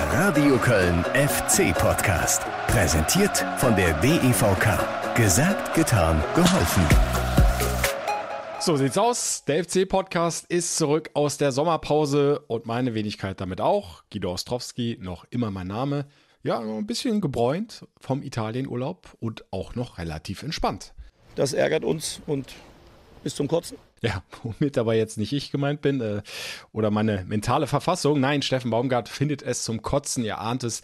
Der Radio Köln FC Podcast. Präsentiert von der DEVK. Gesagt, getan, geholfen. So sieht's aus. Der FC-Podcast ist zurück aus der Sommerpause und meine Wenigkeit damit auch. Guido Ostrowski, noch immer mein Name. Ja, ein bisschen gebräunt vom Italienurlaub und auch noch relativ entspannt. Das ärgert uns und bis zum Kotzen. Ja, womit aber jetzt nicht ich gemeint bin äh, oder meine mentale Verfassung. Nein, Steffen Baumgart findet es zum Kotzen. Ihr ahnt es,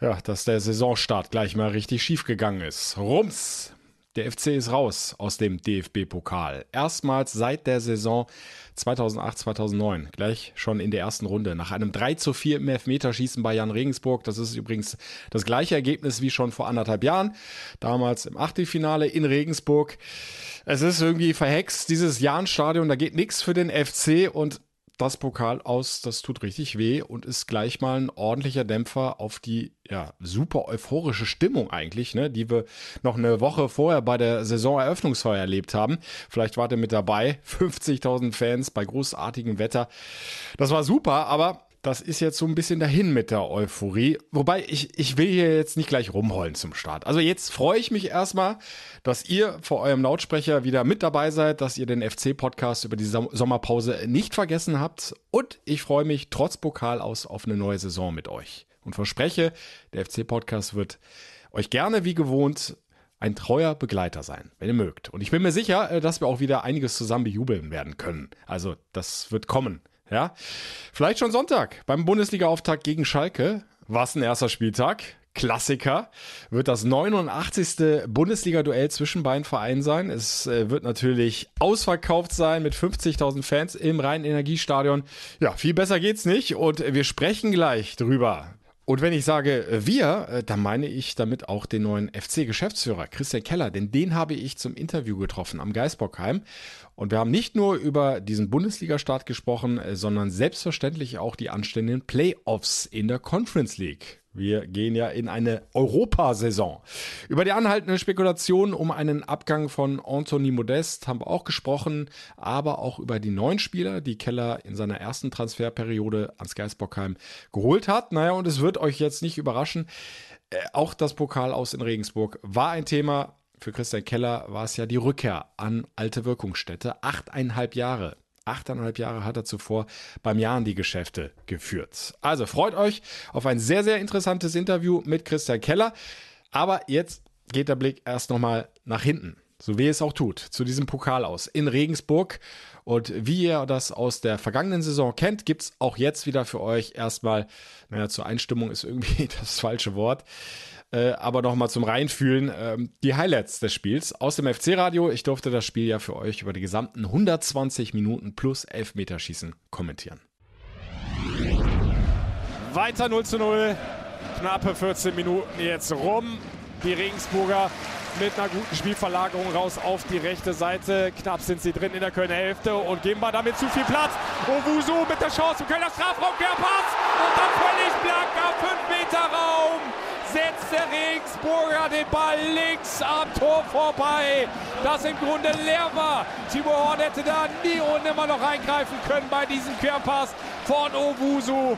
ja, dass der Saisonstart gleich mal richtig schief gegangen ist. Rums! Der FC ist raus aus dem DFB-Pokal. Erstmals seit der Saison 2008, 2009. Gleich schon in der ersten Runde. Nach einem 3 zu 4 im Elfmeterschießen bei Jan Regensburg. Das ist übrigens das gleiche Ergebnis wie schon vor anderthalb Jahren. Damals im Achtelfinale in Regensburg. Es ist irgendwie verhext, dieses Jahn-Stadion. Da geht nichts für den FC und das Pokal aus, das tut richtig weh und ist gleich mal ein ordentlicher Dämpfer auf die ja, super euphorische Stimmung eigentlich, ne, die wir noch eine Woche vorher bei der Saisoneröffnungsfeier erlebt haben. Vielleicht wart ihr mit dabei, 50.000 Fans bei großartigem Wetter. Das war super, aber das ist jetzt so ein bisschen dahin mit der Euphorie. Wobei ich, ich will hier jetzt nicht gleich rumheulen zum Start. Also jetzt freue ich mich erstmal, dass ihr vor eurem Lautsprecher wieder mit dabei seid, dass ihr den FC-Podcast über die Sommerpause nicht vergessen habt. Und ich freue mich trotz Pokal aus auf eine neue Saison mit euch. Und verspreche, der FC-Podcast wird euch gerne wie gewohnt ein treuer Begleiter sein, wenn ihr mögt. Und ich bin mir sicher, äh, dass wir auch wieder einiges zusammen bejubeln werden können. Also das wird kommen. Ja, vielleicht schon Sonntag beim Bundesliga-Auftakt gegen Schalke. Was ein erster Spieltag. Klassiker. Wird das 89. Bundesliga-Duell zwischen beiden Vereinen sein. Es äh, wird natürlich ausverkauft sein mit 50.000 Fans im Rhein-Energiestadion. Ja, viel besser geht's nicht und wir sprechen gleich drüber. Und wenn ich sage wir, äh, dann meine ich damit auch den neuen FC-Geschäftsführer Christian Keller, denn den habe ich zum Interview getroffen am Geisbockheim. Und wir haben nicht nur über diesen Bundesliga-Start gesprochen, äh, sondern selbstverständlich auch die anstehenden Playoffs in der Conference League. Wir gehen ja in eine Europasaison. Über die anhaltende Spekulation um einen Abgang von Anthony Modest haben wir auch gesprochen, aber auch über die neuen Spieler, die Keller in seiner ersten Transferperiode ans Geisbockheim geholt hat. Naja, und es wird euch jetzt nicht überraschen, äh, auch das Pokal aus in Regensburg war ein Thema für Christian Keller war es ja die Rückkehr an alte Wirkungsstätte. Achteinhalb Jahre. Achteinhalb Jahre hat er zuvor beim Jahren die Geschäfte geführt. Also freut euch auf ein sehr, sehr interessantes Interview mit Christian Keller. Aber jetzt geht der Blick erst nochmal nach hinten. So wie es auch tut, zu diesem Pokal aus in Regensburg. Und wie ihr das aus der vergangenen Saison kennt, gibt es auch jetzt wieder für euch erstmal, naja, zur Einstimmung ist irgendwie das falsche Wort, äh, aber nochmal zum Reinfühlen, äh, die Highlights des Spiels aus dem FC-Radio. Ich durfte das Spiel ja für euch über die gesamten 120 Minuten plus Elfmeterschießen kommentieren. Weiter 0 zu 0. Knappe 14 Minuten jetzt rum. Die Regensburger mit einer guten Spielverlagerung raus auf die rechte Seite. Knapp sind sie drin in der Kölner Hälfte und geben wir damit zu viel Platz. Owusu mit der Chance im Kölner Strafraum, Querpass und dann völlig blank am 5 Meter Raum setzt der Regensburger den Ball links am Tor vorbei, das im Grunde leer war. Timo Horn hätte da nie und nimmer noch eingreifen können bei diesem Querpass von Owusu.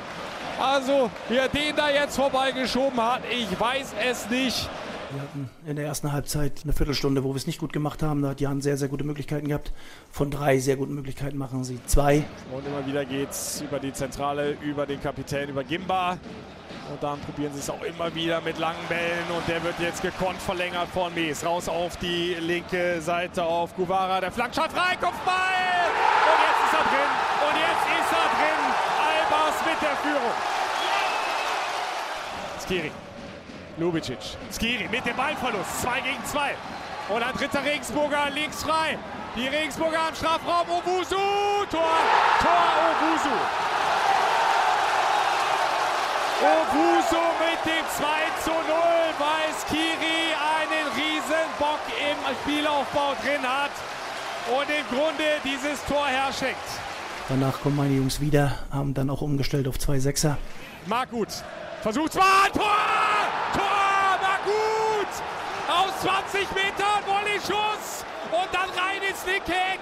Also, wer den da jetzt vorbeigeschoben hat, ich weiß es nicht. Wir hatten in der ersten Halbzeit eine Viertelstunde, wo wir es nicht gut gemacht haben. Da hat Jan sehr, sehr gute Möglichkeiten gehabt. Von drei sehr guten Möglichkeiten machen sie zwei. Und immer wieder geht es über die Zentrale, über den Kapitän, über Gimba. Und dann probieren sie es auch immer wieder mit langen Bällen. Und der wird jetzt gekonnt verlängert von Mees. Raus auf die linke Seite auf Guevara. Der Flankschall frei, Kopfball! Und jetzt ist er drin. Und jetzt ist er drin. Albers mit der Führung. Skiri. Lubicic. Skiri mit dem Ballverlust. 2 gegen 2. Und ein dritter Regensburger links frei. Die Regensburger am Strafraum. Obusu. Tor. Tor Obusu. Obuso mit dem 2 zu 0, weil Skiri einen riesen Bock im Spielaufbau drin hat und im Grunde dieses Tor herschenkt. Danach kommen meine Jungs wieder, haben dann auch umgestellt auf zwei Sechser. Marc gut, versucht zwar, Tor! Tor, Marc gut! Aus 20 Metern, Volley-Schuss und dann rein ins Nickeck.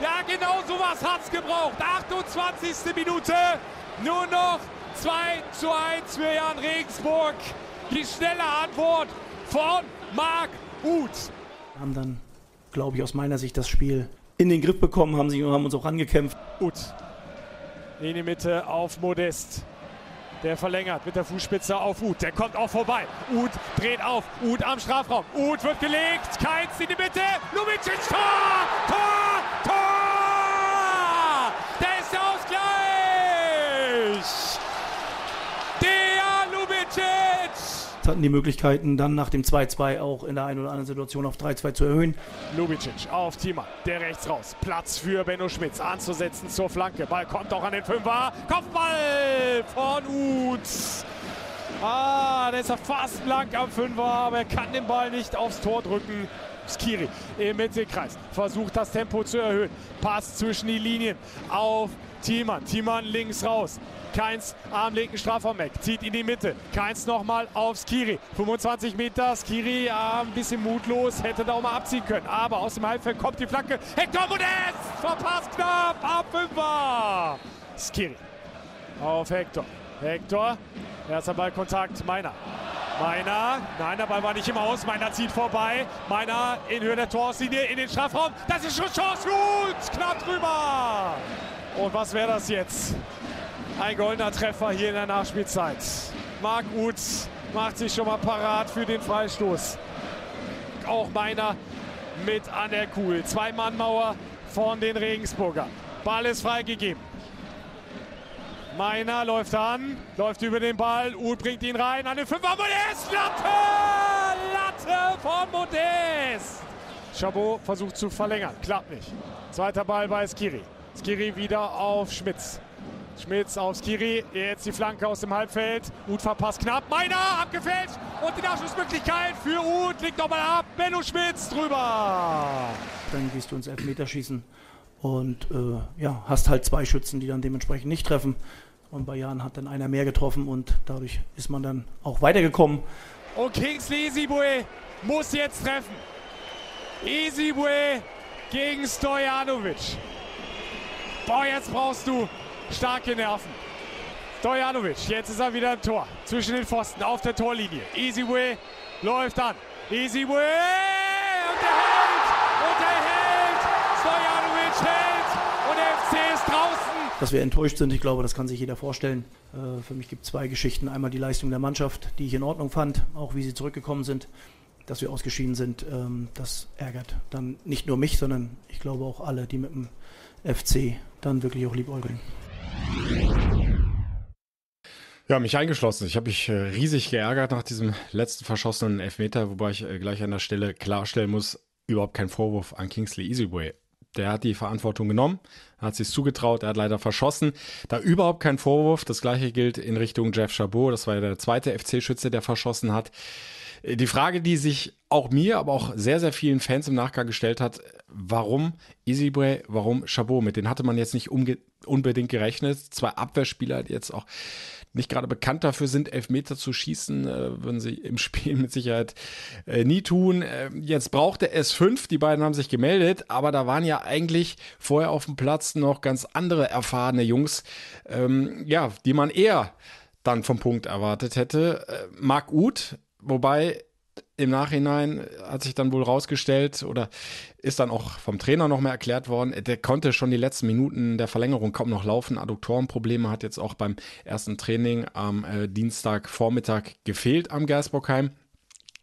Ja, genau sowas hat's gebraucht. 28. Minute, nur noch 2 zu 1 für Jan Regensburg. Die schnelle Antwort von Marc Uth. Haben dann, glaube ich, aus meiner Sicht das Spiel in den Griff bekommen, haben, sich, haben uns auch angekämpft. Uth in die Mitte auf Modest. Der verlängert mit der Fußspitze auf Uth. Der kommt auch vorbei. Uth dreht auf. Uth am Strafraum. Uth wird gelegt. Keins in die Mitte. Lubicic. Tor! Tor! Tor! Der ist der Ausgleich! Der Lubicic! Hatten die Möglichkeiten, dann nach dem 2-2 auch in der einen oder anderen Situation auf 3-2 zu erhöhen. Lubicic auf Thiemann, der rechts raus. Platz für Benno Schmitz anzusetzen zur Flanke. Ball kommt auch an den Fünfer. Kopfball von Uth. Ah, der ist ja fast blank am Fünfer, aber er kann den Ball nicht aufs Tor drücken. Skiri im Mittelkreis versucht das Tempo zu erhöhen. Pass zwischen die Linien auf Thiemann. Thiemann links raus. Keins am linken Strafraum weg. Zieht in die Mitte. Keins nochmal auf Skiri. 25 Meter. Skiri ah, ein bisschen mutlos. Hätte da auch mal abziehen können. Aber aus dem Halbfeld kommt die Flanke. Hector Modest! Verpasst knapp. Ab Fünfer. Skiri auf Hector. Hector. Erster Ballkontakt. Meiner. Meiner, nein, der Ball war nicht im Aus. Meiner zieht vorbei. Meiner in Höhe der Torslinie in den Strafraum. Das ist schon Chance. Gut, knapp drüber. Und was wäre das jetzt? Ein goldener Treffer hier in der Nachspielzeit. Marc Uth macht sich schon mal parat für den Freistoß. Auch meiner mit an der Kuhl. Zwei-Mann-Mauer von den Regensburger. Ball ist freigegeben. Meiner läuft an, läuft über den Ball. Uth bringt ihn rein an den Fünfer. Modest! Latte! Latte von Modest! Chabot versucht zu verlängern. Klappt nicht. Zweiter Ball bei Skiri. Skiri wieder auf Schmitz. Schmitz auf Skiri. Jetzt die Flanke aus dem Halbfeld. Uth verpasst knapp. Meiner abgefälscht. Und die Nachschussmöglichkeit für Uth. Liegt nochmal ab. Benno Schmitz drüber. Dann gehst du ins Elfmeterschießen und äh, ja, hast halt zwei Schützen, die dann dementsprechend nicht treffen. Und bei Jan hat dann einer mehr getroffen und dadurch ist man dann auch weitergekommen. Und Kingsley Isibue muss jetzt treffen. Isibue gegen Stojanovic. Boah, jetzt brauchst du starke Nerven. Stojanovic, jetzt ist er wieder im Tor. Zwischen den Pfosten auf der Torlinie. Isibue läuft an. Isibue und er hält! Und er hält! Stojanovic hält! Und der FC ist draußen! Dass wir enttäuscht sind, ich glaube, das kann sich jeder vorstellen. Äh, für mich gibt es zwei Geschichten. Einmal die Leistung der Mannschaft, die ich in Ordnung fand, auch wie sie zurückgekommen sind. Dass wir ausgeschieden sind, ähm, das ärgert dann nicht nur mich, sondern ich glaube auch alle, die mit dem FC dann wirklich auch liebäugeln. Ja, mich eingeschlossen. Ich habe mich äh, riesig geärgert nach diesem letzten verschossenen Elfmeter, wobei ich äh, gleich an der Stelle klarstellen muss, überhaupt kein Vorwurf an Kingsley Easyway. Der hat die Verantwortung genommen, hat sich zugetraut, er hat leider verschossen. Da überhaupt kein Vorwurf. Das gleiche gilt in Richtung Jeff Chabot. Das war ja der zweite FC-Schütze, der verschossen hat. Äh, die Frage, die sich auch mir, aber auch sehr, sehr vielen Fans im Nachgang gestellt hat, warum Easyway, warum Chabot? Mit denen hatte man jetzt nicht unbedingt gerechnet. Zwei Abwehrspieler, die jetzt auch nicht gerade bekannt dafür sind, Elfmeter zu schießen, äh, würden sie im Spiel mit Sicherheit äh, nie tun. Äh, jetzt braucht er S5, die beiden haben sich gemeldet, aber da waren ja eigentlich vorher auf dem Platz noch ganz andere erfahrene Jungs, ähm, ja, die man eher dann vom Punkt erwartet hätte. Äh, Marc Uth, wobei im Nachhinein hat sich dann wohl rausgestellt oder ist dann auch vom Trainer noch mal erklärt worden, der konnte schon die letzten Minuten der Verlängerung kaum noch laufen. Adduktorenprobleme hat jetzt auch beim ersten Training am äh, Dienstagvormittag gefehlt am Gersbockheim.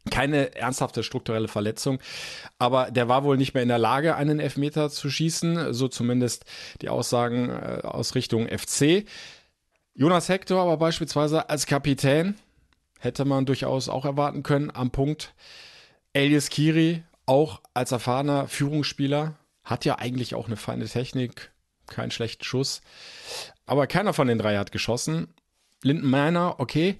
Keine ernsthafte strukturelle Verletzung, aber der war wohl nicht mehr in der Lage, einen Elfmeter zu schießen, so zumindest die Aussagen äh, aus Richtung FC. Jonas Hector aber beispielsweise als Kapitän hätte man durchaus auch erwarten können am Punkt. Elias Kiri, auch als erfahrener Führungsspieler, hat ja eigentlich auch eine feine Technik, keinen schlechten Schuss. Aber keiner von den drei hat geschossen. Linden Miner, okay.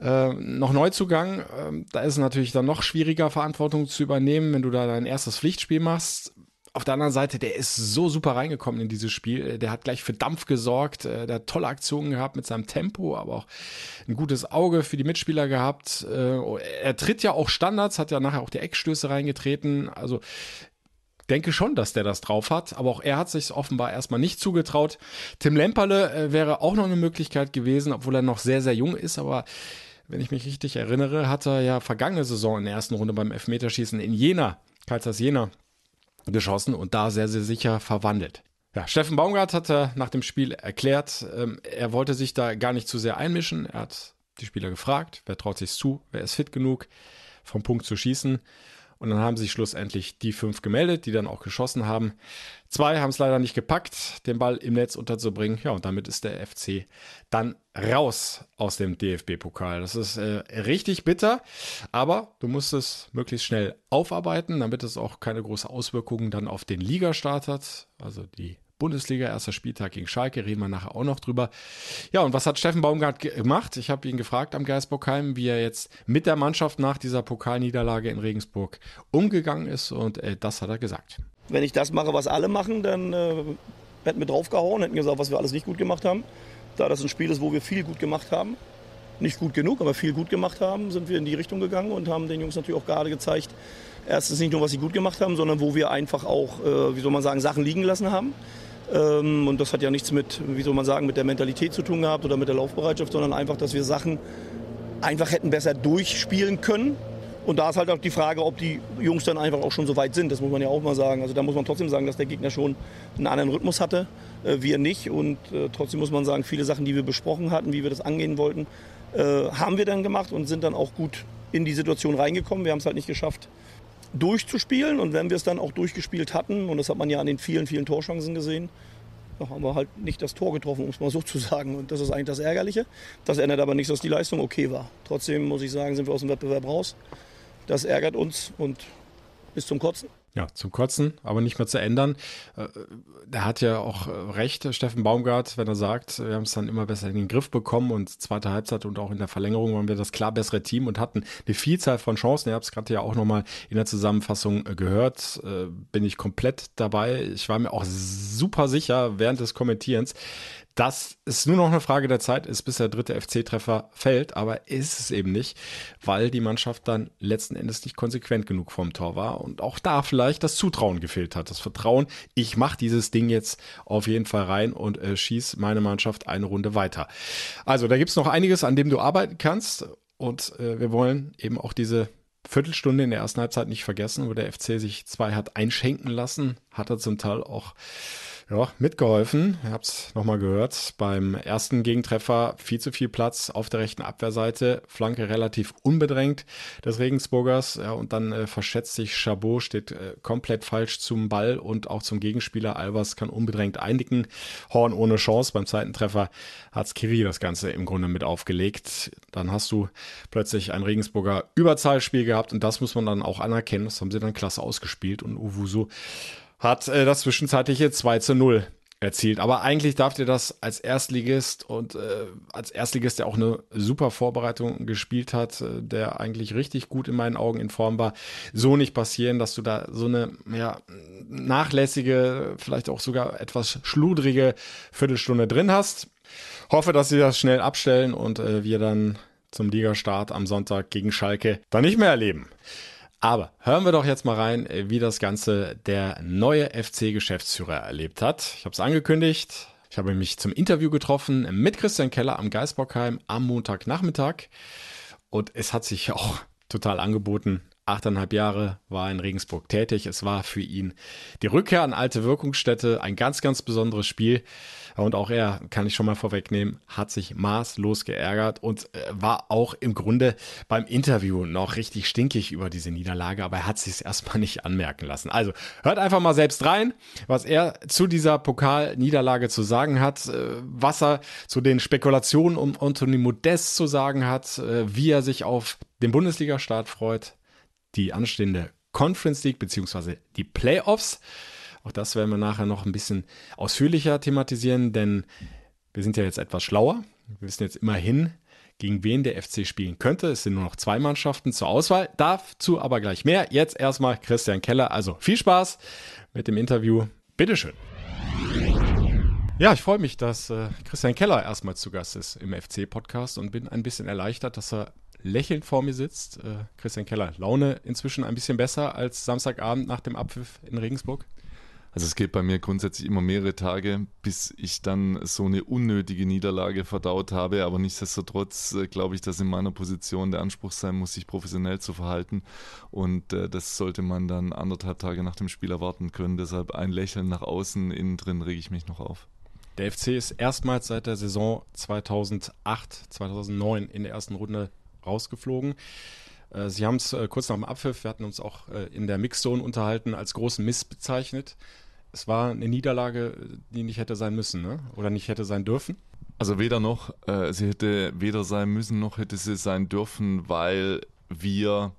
Äh, noch Neuzugang, äh, da ist es natürlich dann noch schwieriger, Verantwortung zu übernehmen, wenn du da dein erstes Pflichtspiel machst. Auf der anderen Seite, der ist so super reingekommen in dieses Spiel. Der hat gleich für Dampf gesorgt. Äh, der hat tolle Aktionen gehabt mit seinem Tempo, aber auch ein gutes Auge für die Mitspieler gehabt. Äh, er tritt ja auch Standards, hat ja nachher auch die Eckstöße reingetreten. Also denke schon, dass der das drauf hat, aber auch er hat sich offenbar erstmal nicht zugetraut. Tim Lemperle äh, wäre auch noch eine Möglichkeit gewesen, obwohl er noch sehr, sehr jung ist, aber wenn ich mich richtig erinnere, hat er ja vergangene Saison in der ersten Runde beim Elfmeterschießen in Jena, Kaisers Jena, geschossen und da sehr, sehr sicher verwandelt. Ja, Steffen Baumgart hat er nach dem Spiel erklärt, ähm, er wollte sich da gar nicht zu sehr einmischen. Er hat die Spieler gefragt, wer traut sich zu, wer ist fit genug, vom Punkt zu schießen. Und dann haben sich schlussendlich die fünf gemeldet, die dann auch geschossen haben. Zwei haben es leider nicht gepackt, den Ball im Netz unterzubringen. Ja, und damit ist der FC dann raus aus dem DFB-Pokal. Das ist äh, richtig bitter, aber du musst es möglichst schnell aufarbeiten, damit es auch keine große Auswirkungen dann auf den Ligastart hat. Also die Bundesliga, erster Spieltag gegen Schalke, reden wir nachher auch noch drüber. Ja, und was hat Steffen Baumgart gemacht? Ich habe ihn gefragt am Geisbockheim, wie er jetzt mit der Mannschaft nach dieser Pokalniederlage in Regensburg umgegangen ist und äh, das hat er gesagt. Wenn ich das mache, was alle machen, dann äh, hätten wir draufgehauen, hätten gesagt, was wir alles nicht gut gemacht haben. Da das ein Spiel ist, wo wir viel gut gemacht haben, nicht gut genug, aber viel gut gemacht haben, sind wir in die Richtung gegangen und haben den Jungs natürlich auch gerade gezeigt, erstens nicht nur, was sie gut gemacht haben, sondern wo wir einfach auch, äh, wie soll man sagen, Sachen liegen lassen haben. Ähm, und das hat ja nichts mit, wie soll man sagen, mit der Mentalität zu tun gehabt oder mit der Laufbereitschaft, sondern einfach, dass wir Sachen einfach hätten besser durchspielen können. Und da ist halt auch die Frage, ob die Jungs dann einfach auch schon so weit sind. Das muss man ja auch mal sagen. Also da muss man trotzdem sagen, dass der Gegner schon einen anderen Rhythmus hatte, äh, wir nicht. Und äh, trotzdem muss man sagen, viele Sachen, die wir besprochen hatten, wie wir das angehen wollten, äh, haben wir dann gemacht und sind dann auch gut in die Situation reingekommen. Wir haben es halt nicht geschafft, durchzuspielen. Und wenn wir es dann auch durchgespielt hatten, und das hat man ja an den vielen, vielen Torchancen gesehen, da haben wir halt nicht das Tor getroffen, um es mal so zu sagen. Und das ist eigentlich das Ärgerliche. Das ändert aber nichts, dass die Leistung okay war. Trotzdem muss ich sagen, sind wir aus dem Wettbewerb raus. Das ärgert uns und bis zum Kotzen. Ja, zum Kotzen, aber nicht mehr zu ändern. Äh, er hat ja auch äh, recht, Steffen Baumgart, wenn er sagt, wir haben es dann immer besser in den Griff bekommen und zweite Halbzeit und auch in der Verlängerung waren wir das klar bessere Team und hatten eine Vielzahl von Chancen. Ihr habt es gerade ja auch nochmal in der Zusammenfassung äh, gehört. Bin ich komplett dabei. Ich war mir auch super sicher während des Kommentierens, dass es nur noch eine Frage der Zeit ist, bis der dritte FC-Treffer fällt, aber ist es eben nicht, weil die Mannschaft dann letzten Endes nicht konsequent genug vom Tor war und auch da vielleicht das Zutrauen gefehlt hat. Das Vertrauen, ich mache dieses Ding jetzt auf jeden Fall rein und äh, schieß meine Mannschaft eine Runde weiter. Also da gibt es noch einiges, an dem du arbeiten kannst und äh, wir wollen eben auch diese Viertelstunde in der ersten Halbzeit nicht vergessen, wo der FC sich zwei hat einschenken lassen, hat er zum Teil auch ja, mitgeholfen. Ihr habt es nochmal gehört. Beim ersten Gegentreffer viel zu viel Platz auf der rechten Abwehrseite. Flanke relativ unbedrängt des Regensburgers. Ja, und dann äh, verschätzt sich Chabot, steht äh, komplett falsch zum Ball und auch zum Gegenspieler. Albers kann unbedrängt eindicken. Horn ohne Chance. Beim zweiten Treffer hat Skiri das Ganze im Grunde mit aufgelegt. Dann hast du plötzlich ein Regensburger Überzahlspiel gehabt und das muss man dann auch anerkennen. Das haben sie dann klasse ausgespielt und Uwusu hat äh, das zwischenzeitliche 2 zu 0 erzielt. Aber eigentlich darf dir das als Erstligist und äh, als Erstligist, der auch eine super Vorbereitung gespielt hat, äh, der eigentlich richtig gut in meinen Augen in Form war, so nicht passieren, dass du da so eine ja, nachlässige, vielleicht auch sogar etwas schludrige Viertelstunde drin hast. Hoffe, dass sie das schnell abstellen und äh, wir dann zum Ligastart am Sonntag gegen Schalke dann nicht mehr erleben. Aber hören wir doch jetzt mal rein, äh, wie das Ganze der neue FC-Geschäftsführer erlebt hat. Ich habe es angekündigt. Ich habe mich zum Interview getroffen mit Christian Keller am Geisbockheim am Montagnachmittag. Und es hat sich auch total angeboten. Achteinhalb Jahre war er in Regensburg tätig. Es war für ihn die Rückkehr an alte Wirkungsstätte ein ganz, ganz besonderes Spiel. Und auch er, kann ich schon mal vorwegnehmen, hat sich maßlos geärgert und äh, war auch im Grunde beim Interview noch richtig stinkig über diese Niederlage, aber er hat sich es erstmal nicht anmerken lassen. Also hört einfach mal selbst rein, was er zu dieser Pokalniederlage zu sagen hat, äh, was er zu den Spekulationen um Anthony Modest zu sagen hat, äh, wie er sich auf den Bundesliga-Start freut, die anstehende Conference League beziehungsweise die Playoffs. Auch das werden wir nachher noch ein bisschen ausführlicher thematisieren, denn wir sind ja jetzt etwas schlauer. Wir wissen jetzt immerhin, gegen wen der FC spielen könnte. Es sind nur noch zwei Mannschaften zur Auswahl. Dazu aber gleich mehr. Jetzt erstmal Christian Keller. Also viel Spaß mit dem Interview. Bitteschön. Ja, ich freue mich, dass äh, Christian Keller erstmal zu Gast ist im FC-Podcast und bin ein bisschen erleichtert, dass er lächelnd vor mir sitzt. Äh, Christian Keller, Laune inzwischen ein bisschen besser als Samstagabend nach dem Abpfiff in Regensburg? Also es geht bei mir grundsätzlich immer mehrere Tage, bis ich dann so eine unnötige Niederlage verdaut habe. Aber nichtsdestotrotz äh, glaube ich, dass in meiner Position der Anspruch sein muss, sich professionell zu verhalten. Und äh, das sollte man dann anderthalb Tage nach dem Spiel erwarten können. Deshalb ein Lächeln nach außen, innen drin rege ich mich noch auf. Der FC ist erstmals seit der Saison 2008, 2009 in der ersten Runde rausgeflogen. Äh, Sie haben es äh, kurz nach dem Abpfiff, wir hatten uns auch äh, in der Mixzone unterhalten, als großen Miss bezeichnet. Es war eine Niederlage, die nicht hätte sein müssen, ne? oder nicht hätte sein dürfen. Also weder noch, äh, sie hätte weder sein müssen, noch hätte sie sein dürfen, weil wir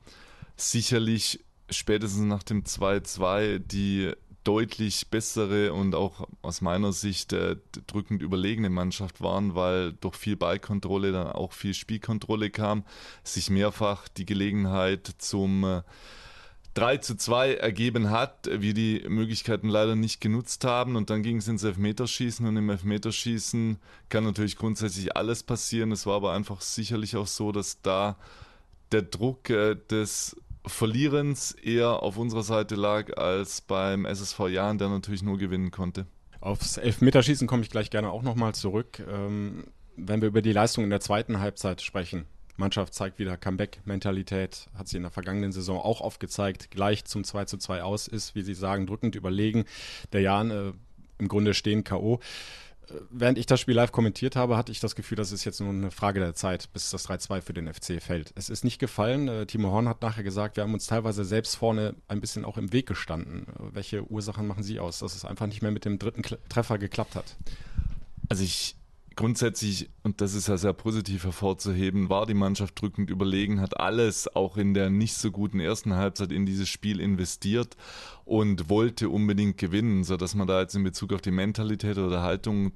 sicherlich spätestens nach dem 2-2 die deutlich bessere und auch aus meiner Sicht äh, drückend überlegene Mannschaft waren, weil durch viel Ballkontrolle dann auch viel Spielkontrolle kam, sich mehrfach die Gelegenheit zum äh, 3 zu 2 ergeben hat, wir die Möglichkeiten leider nicht genutzt haben und dann ging es ins Elfmeterschießen und im Elfmeterschießen kann natürlich grundsätzlich alles passieren. Es war aber einfach sicherlich auch so, dass da der Druck äh, des Verlierens eher auf unserer Seite lag als beim SSV Jahren, der natürlich nur gewinnen konnte. Aufs Elfmeterschießen komme ich gleich gerne auch nochmal zurück. Ähm, wenn wir über die Leistung in der zweiten Halbzeit sprechen. Mannschaft zeigt wieder Comeback-Mentalität, hat sie in der vergangenen Saison auch aufgezeigt, gleich zum 2 zu 2 aus, ist, wie Sie sagen, drückend überlegen. Der Jan äh, im Grunde stehen K.O während ich das Spiel live kommentiert habe, hatte ich das Gefühl, das ist jetzt nur eine Frage der Zeit, bis das 3-2 für den FC fällt. Es ist nicht gefallen. Äh, Timo Horn hat nachher gesagt, wir haben uns teilweise selbst vorne ein bisschen auch im Weg gestanden. Äh, welche Ursachen machen Sie aus, dass es einfach nicht mehr mit dem dritten Treffer geklappt hat? Also ich grundsätzlich, und das ist ja sehr positiv hervorzuheben, war die Mannschaft drückend überlegen, hat alles auch in der nicht so guten ersten Halbzeit in dieses Spiel investiert und wollte unbedingt gewinnen, sodass man da jetzt in Bezug auf die Mentalität oder Haltung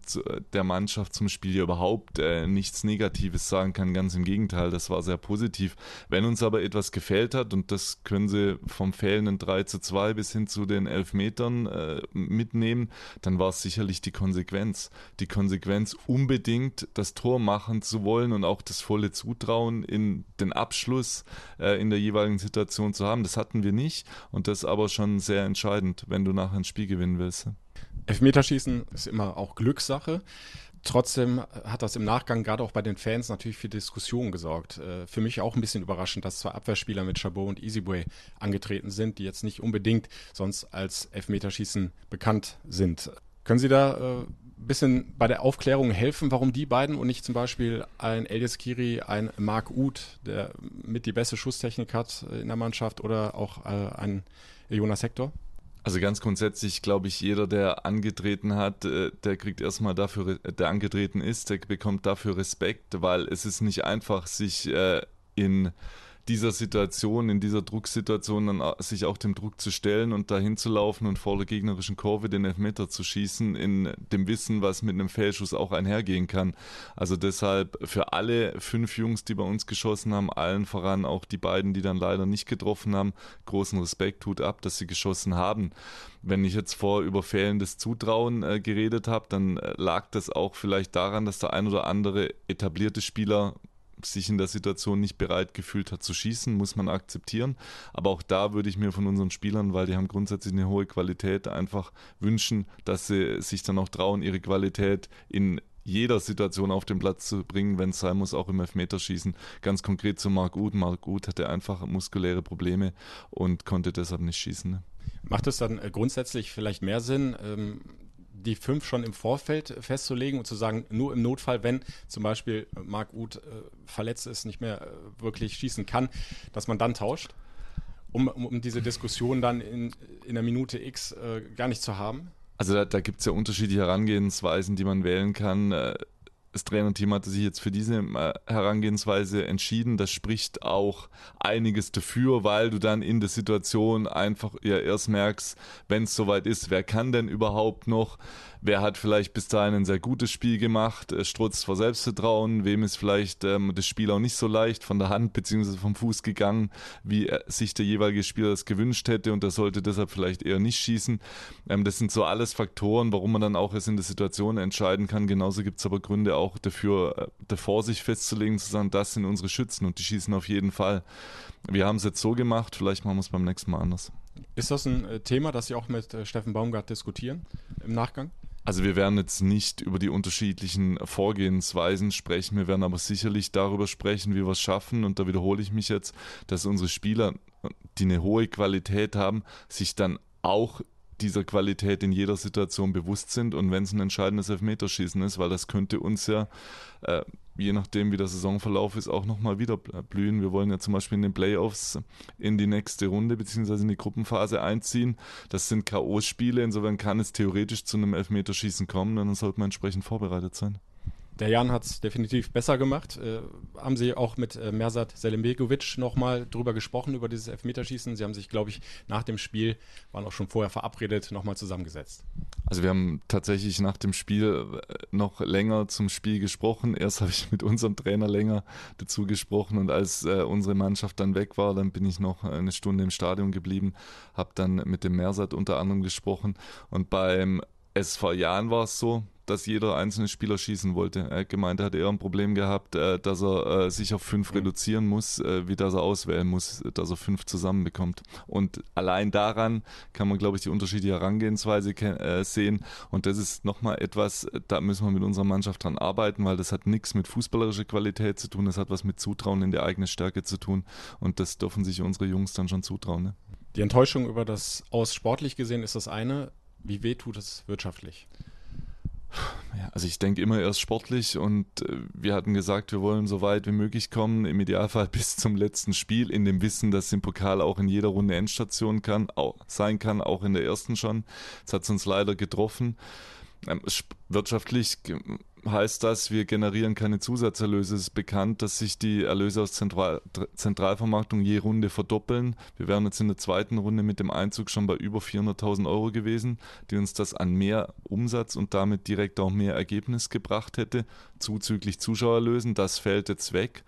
der Mannschaft zum Spiel überhaupt äh, nichts Negatives sagen kann. Ganz im Gegenteil, das war sehr positiv. Wenn uns aber etwas gefällt hat, und das können Sie vom fehlenden 3 zu 2 bis hin zu den Elfmetern äh, mitnehmen, dann war es sicherlich die Konsequenz. Die Konsequenz, unbedingt das Tor machen zu wollen und auch das volle Zutrauen in den Abschluss äh, in der jeweiligen Situation zu haben. Das hatten wir nicht und das aber schon sehr entscheidend, wenn du nachher ein Spiel gewinnen willst. Elfmeterschießen ist immer auch Glückssache. Trotzdem hat das im Nachgang gerade auch bei den Fans natürlich für Diskussionen gesorgt. Äh, für mich auch ein bisschen überraschend, dass zwei Abwehrspieler mit Chabot und Easyway angetreten sind, die jetzt nicht unbedingt sonst als Elfmeterschießen bekannt sind. Können Sie da äh, bisschen bei der Aufklärung helfen, warum die beiden und nicht zum Beispiel ein Elias Kiri, ein Mark Uth, der mit die beste Schusstechnik hat in der Mannschaft oder auch äh, ein Jonas Hector? Also ganz grundsätzlich glaube ich, jeder, der angetreten hat, äh, der kriegt erstmal dafür, der angetreten ist, der bekommt dafür Respekt, weil es ist nicht einfach, sich äh, in dieser Situation, in dieser Drucksituation dann sich auch dem Druck zu stellen und dahin zu laufen und vor der gegnerischen Kurve den Elfmeter zu schießen, in dem Wissen, was mit einem Fehlschuss auch einhergehen kann. Also deshalb für alle fünf Jungs, die bei uns geschossen haben, allen voran auch die beiden, die dann leider nicht getroffen haben, großen Respekt tut ab, dass sie geschossen haben. Wenn ich jetzt vor über fehlendes Zutrauen äh, geredet habe, dann äh, lag das auch vielleicht daran, dass der ein oder andere etablierte Spieler sich in der Situation nicht bereit gefühlt hat zu schießen, muss man akzeptieren. Aber auch da würde ich mir von unseren Spielern, weil die haben grundsätzlich eine hohe Qualität, einfach wünschen, dass sie sich dann auch trauen, ihre Qualität in jeder Situation auf den Platz zu bringen, wenn es sein muss, auch im Elfmeterschießen. Ganz konkret zu Marc Uth. Marc Uth hatte einfach muskuläre Probleme und konnte deshalb nicht schießen. Ne? Macht es dann äh, grundsätzlich vielleicht mehr Sinn, ähm, die fünf schon im Vorfeld festzulegen und zu sagen, nur im Notfall, wenn zum Beispiel Marc Uth äh, verletzt ist, nicht mehr äh, wirklich schießen kann, dass man dann tauscht, um, um diese Diskussion dann in, in der Minute X äh, gar nicht zu haben? Also da, da gibt es ja unterschiedliche Herangehensweisen, die man wählen kann. Das Trainerteam hatte sich jetzt für diese äh, Herangehensweise entschieden. Das spricht auch einiges dafür, weil du dann in der Situation einfach ja erst merkst, wenn es soweit ist, wer kann denn überhaupt noch? Wer hat vielleicht bis dahin ein sehr gutes Spiel gemacht, äh, strotzt vor Selbstvertrauen, wem ist vielleicht ähm, das Spiel auch nicht so leicht von der Hand bzw. vom Fuß gegangen, wie sich der jeweilige Spieler das gewünscht hätte und er sollte deshalb vielleicht eher nicht schießen. Ähm, das sind so alles Faktoren, warum man dann auch erst in der Situation entscheiden kann. Genauso gibt es aber Gründe auch, auch dafür, äh, davor sich festzulegen, zu sagen, das sind unsere Schützen und die schießen auf jeden Fall. Wir haben es jetzt so gemacht, vielleicht machen wir es beim nächsten Mal anders. Ist das ein äh, Thema, das Sie auch mit äh, Steffen Baumgart diskutieren im Nachgang? Also wir werden jetzt nicht über die unterschiedlichen Vorgehensweisen sprechen, wir werden aber sicherlich darüber sprechen, wie wir es schaffen, und da wiederhole ich mich jetzt, dass unsere Spieler, die eine hohe Qualität haben, sich dann auch dieser Qualität in jeder Situation bewusst sind und wenn es ein entscheidendes Elfmeterschießen ist, weil das könnte uns ja, äh, je nachdem wie der Saisonverlauf ist, auch nochmal wieder blühen. Wir wollen ja zum Beispiel in den Playoffs in die nächste Runde beziehungsweise in die Gruppenphase einziehen. Das sind K.O.-Spiele, insofern kann es theoretisch zu einem Elfmeterschießen kommen, dann sollte man entsprechend vorbereitet sein. Der Jan hat es definitiv besser gemacht. Äh, haben Sie auch mit äh, Mersat Selimbegovic nochmal drüber gesprochen, über dieses Elfmeterschießen? Sie haben sich, glaube ich, nach dem Spiel, waren auch schon vorher verabredet, nochmal zusammengesetzt. Also wir haben tatsächlich nach dem Spiel äh, noch länger zum Spiel gesprochen. Erst habe ich mit unserem Trainer länger dazu gesprochen und als äh, unsere Mannschaft dann weg war, dann bin ich noch eine Stunde im Stadion geblieben, habe dann mit dem Mersat unter anderem gesprochen und beim SV Jan war es so, dass jeder einzelne Spieler schießen wollte. Er hat gemeint, er hat eher ein Problem gehabt, äh, dass er äh, sich auf fünf mhm. reduzieren muss, äh, wie dass er auswählen muss, dass er fünf zusammenbekommt. Und allein daran kann man, glaube ich, die unterschiedliche Herangehensweise sehen. Und das ist nochmal etwas, da müssen wir mit unserer Mannschaft dran arbeiten, weil das hat nichts mit fußballerischer Qualität zu tun, das hat was mit Zutrauen in die eigene Stärke zu tun. Und das dürfen sich unsere Jungs dann schon zutrauen. Ne? Die Enttäuschung über das Aus sportlich gesehen ist das eine. Wie weh tut es wirtschaftlich? Also ich denke immer erst sportlich und äh, wir hatten gesagt, wir wollen so weit wie möglich kommen, im Idealfall bis zum letzten Spiel, in dem Wissen, dass im Pokal auch in jeder Runde Endstation kann, auch, sein kann, auch in der ersten schon. Das hat uns leider getroffen. Ähm, wirtschaftlich heißt das, wir generieren keine Zusatzerlöse. Es ist bekannt, dass sich die Erlöse aus Zentral Zentralvermarktung je Runde verdoppeln. Wir wären jetzt in der zweiten Runde mit dem Einzug schon bei über 400.000 Euro gewesen, die uns das an mehr Umsatz und damit direkt auch mehr Ergebnis gebracht hätte, zuzüglich Zuschauerlösen. Das fällt jetzt weg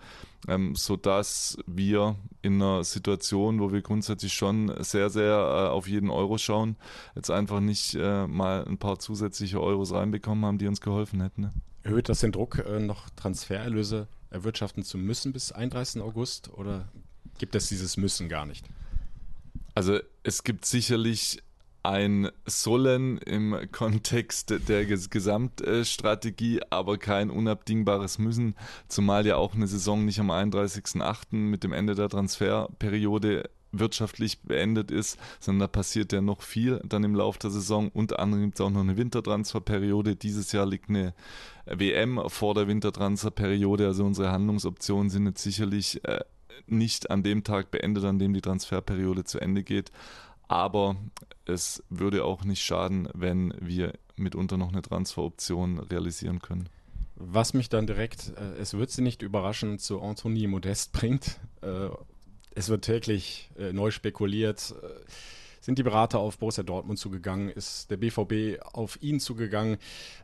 ähm, sodass wir in einer Situation, wo wir grundsätzlich schon sehr, sehr äh, auf jeden Euro schauen, jetzt einfach nicht äh, mal ein paar zusätzliche Euros reinbekommen haben, die uns geholfen hätten. Ne? Erhöht das den Druck, äh, noch Transfererlöse erwirtschaften zu müssen bis 31. August oder gibt es dieses Müssen gar nicht? Also es gibt sicherlich ein Sollen im Kontext der Gesamtstrategie, aber kein unabdingbares Müssen, zumal ja auch eine Saison nicht am 31.08. mit dem Ende der Transferperiode wirtschaftlich beendet ist, sondern da passiert ja noch viel dann im Laufe der Saison. Unter anderem gibt es auch noch eine Wintertransferperiode. Dieses Jahr liegt eine WM vor der Wintertransferperiode. Also unsere Handlungsoptionen sind jetzt sicherlich äh, nicht an dem Tag beendet, an dem die Transferperiode zu Ende geht. Aber es würde auch nicht schaden, wenn wir mitunter noch eine Transferoption realisieren können. Was mich dann direkt, äh, es wird sie nicht überraschen, zu Anthony Modest bringt. Äh, es wird täglich äh, neu spekuliert. Sind die Berater auf Borussia Dortmund zugegangen? Ist der BVB auf ihn zugegangen?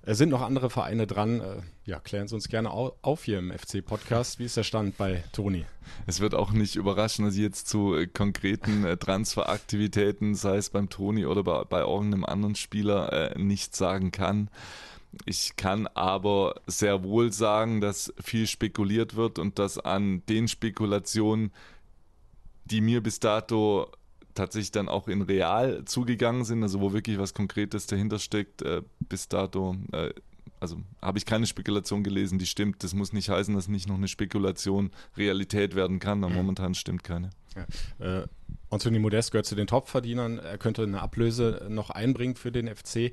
Äh, sind noch andere Vereine dran? Äh, ja, klären Sie uns gerne auf hier im FC-Podcast. Wie ist der Stand bei Toni? Es wird auch nicht überraschen, dass ich jetzt zu äh, konkreten Transferaktivitäten, sei es beim Toni oder bei, bei irgendeinem anderen Spieler, nichts sagen kann. Ich kann aber sehr wohl sagen, dass viel spekuliert wird und dass an den Spekulationen, die mir bis dato tatsächlich dann auch in real zugegangen sind, also wo wirklich was Konkretes dahinter steckt, äh, bis dato, äh, also habe ich keine Spekulation gelesen, die stimmt. Das muss nicht heißen, dass nicht noch eine Spekulation Realität werden kann, aber mhm. momentan stimmt keine. Ja. Äh, Anthony Modest gehört zu den Topverdienern. Er könnte eine Ablöse noch einbringen für den FC.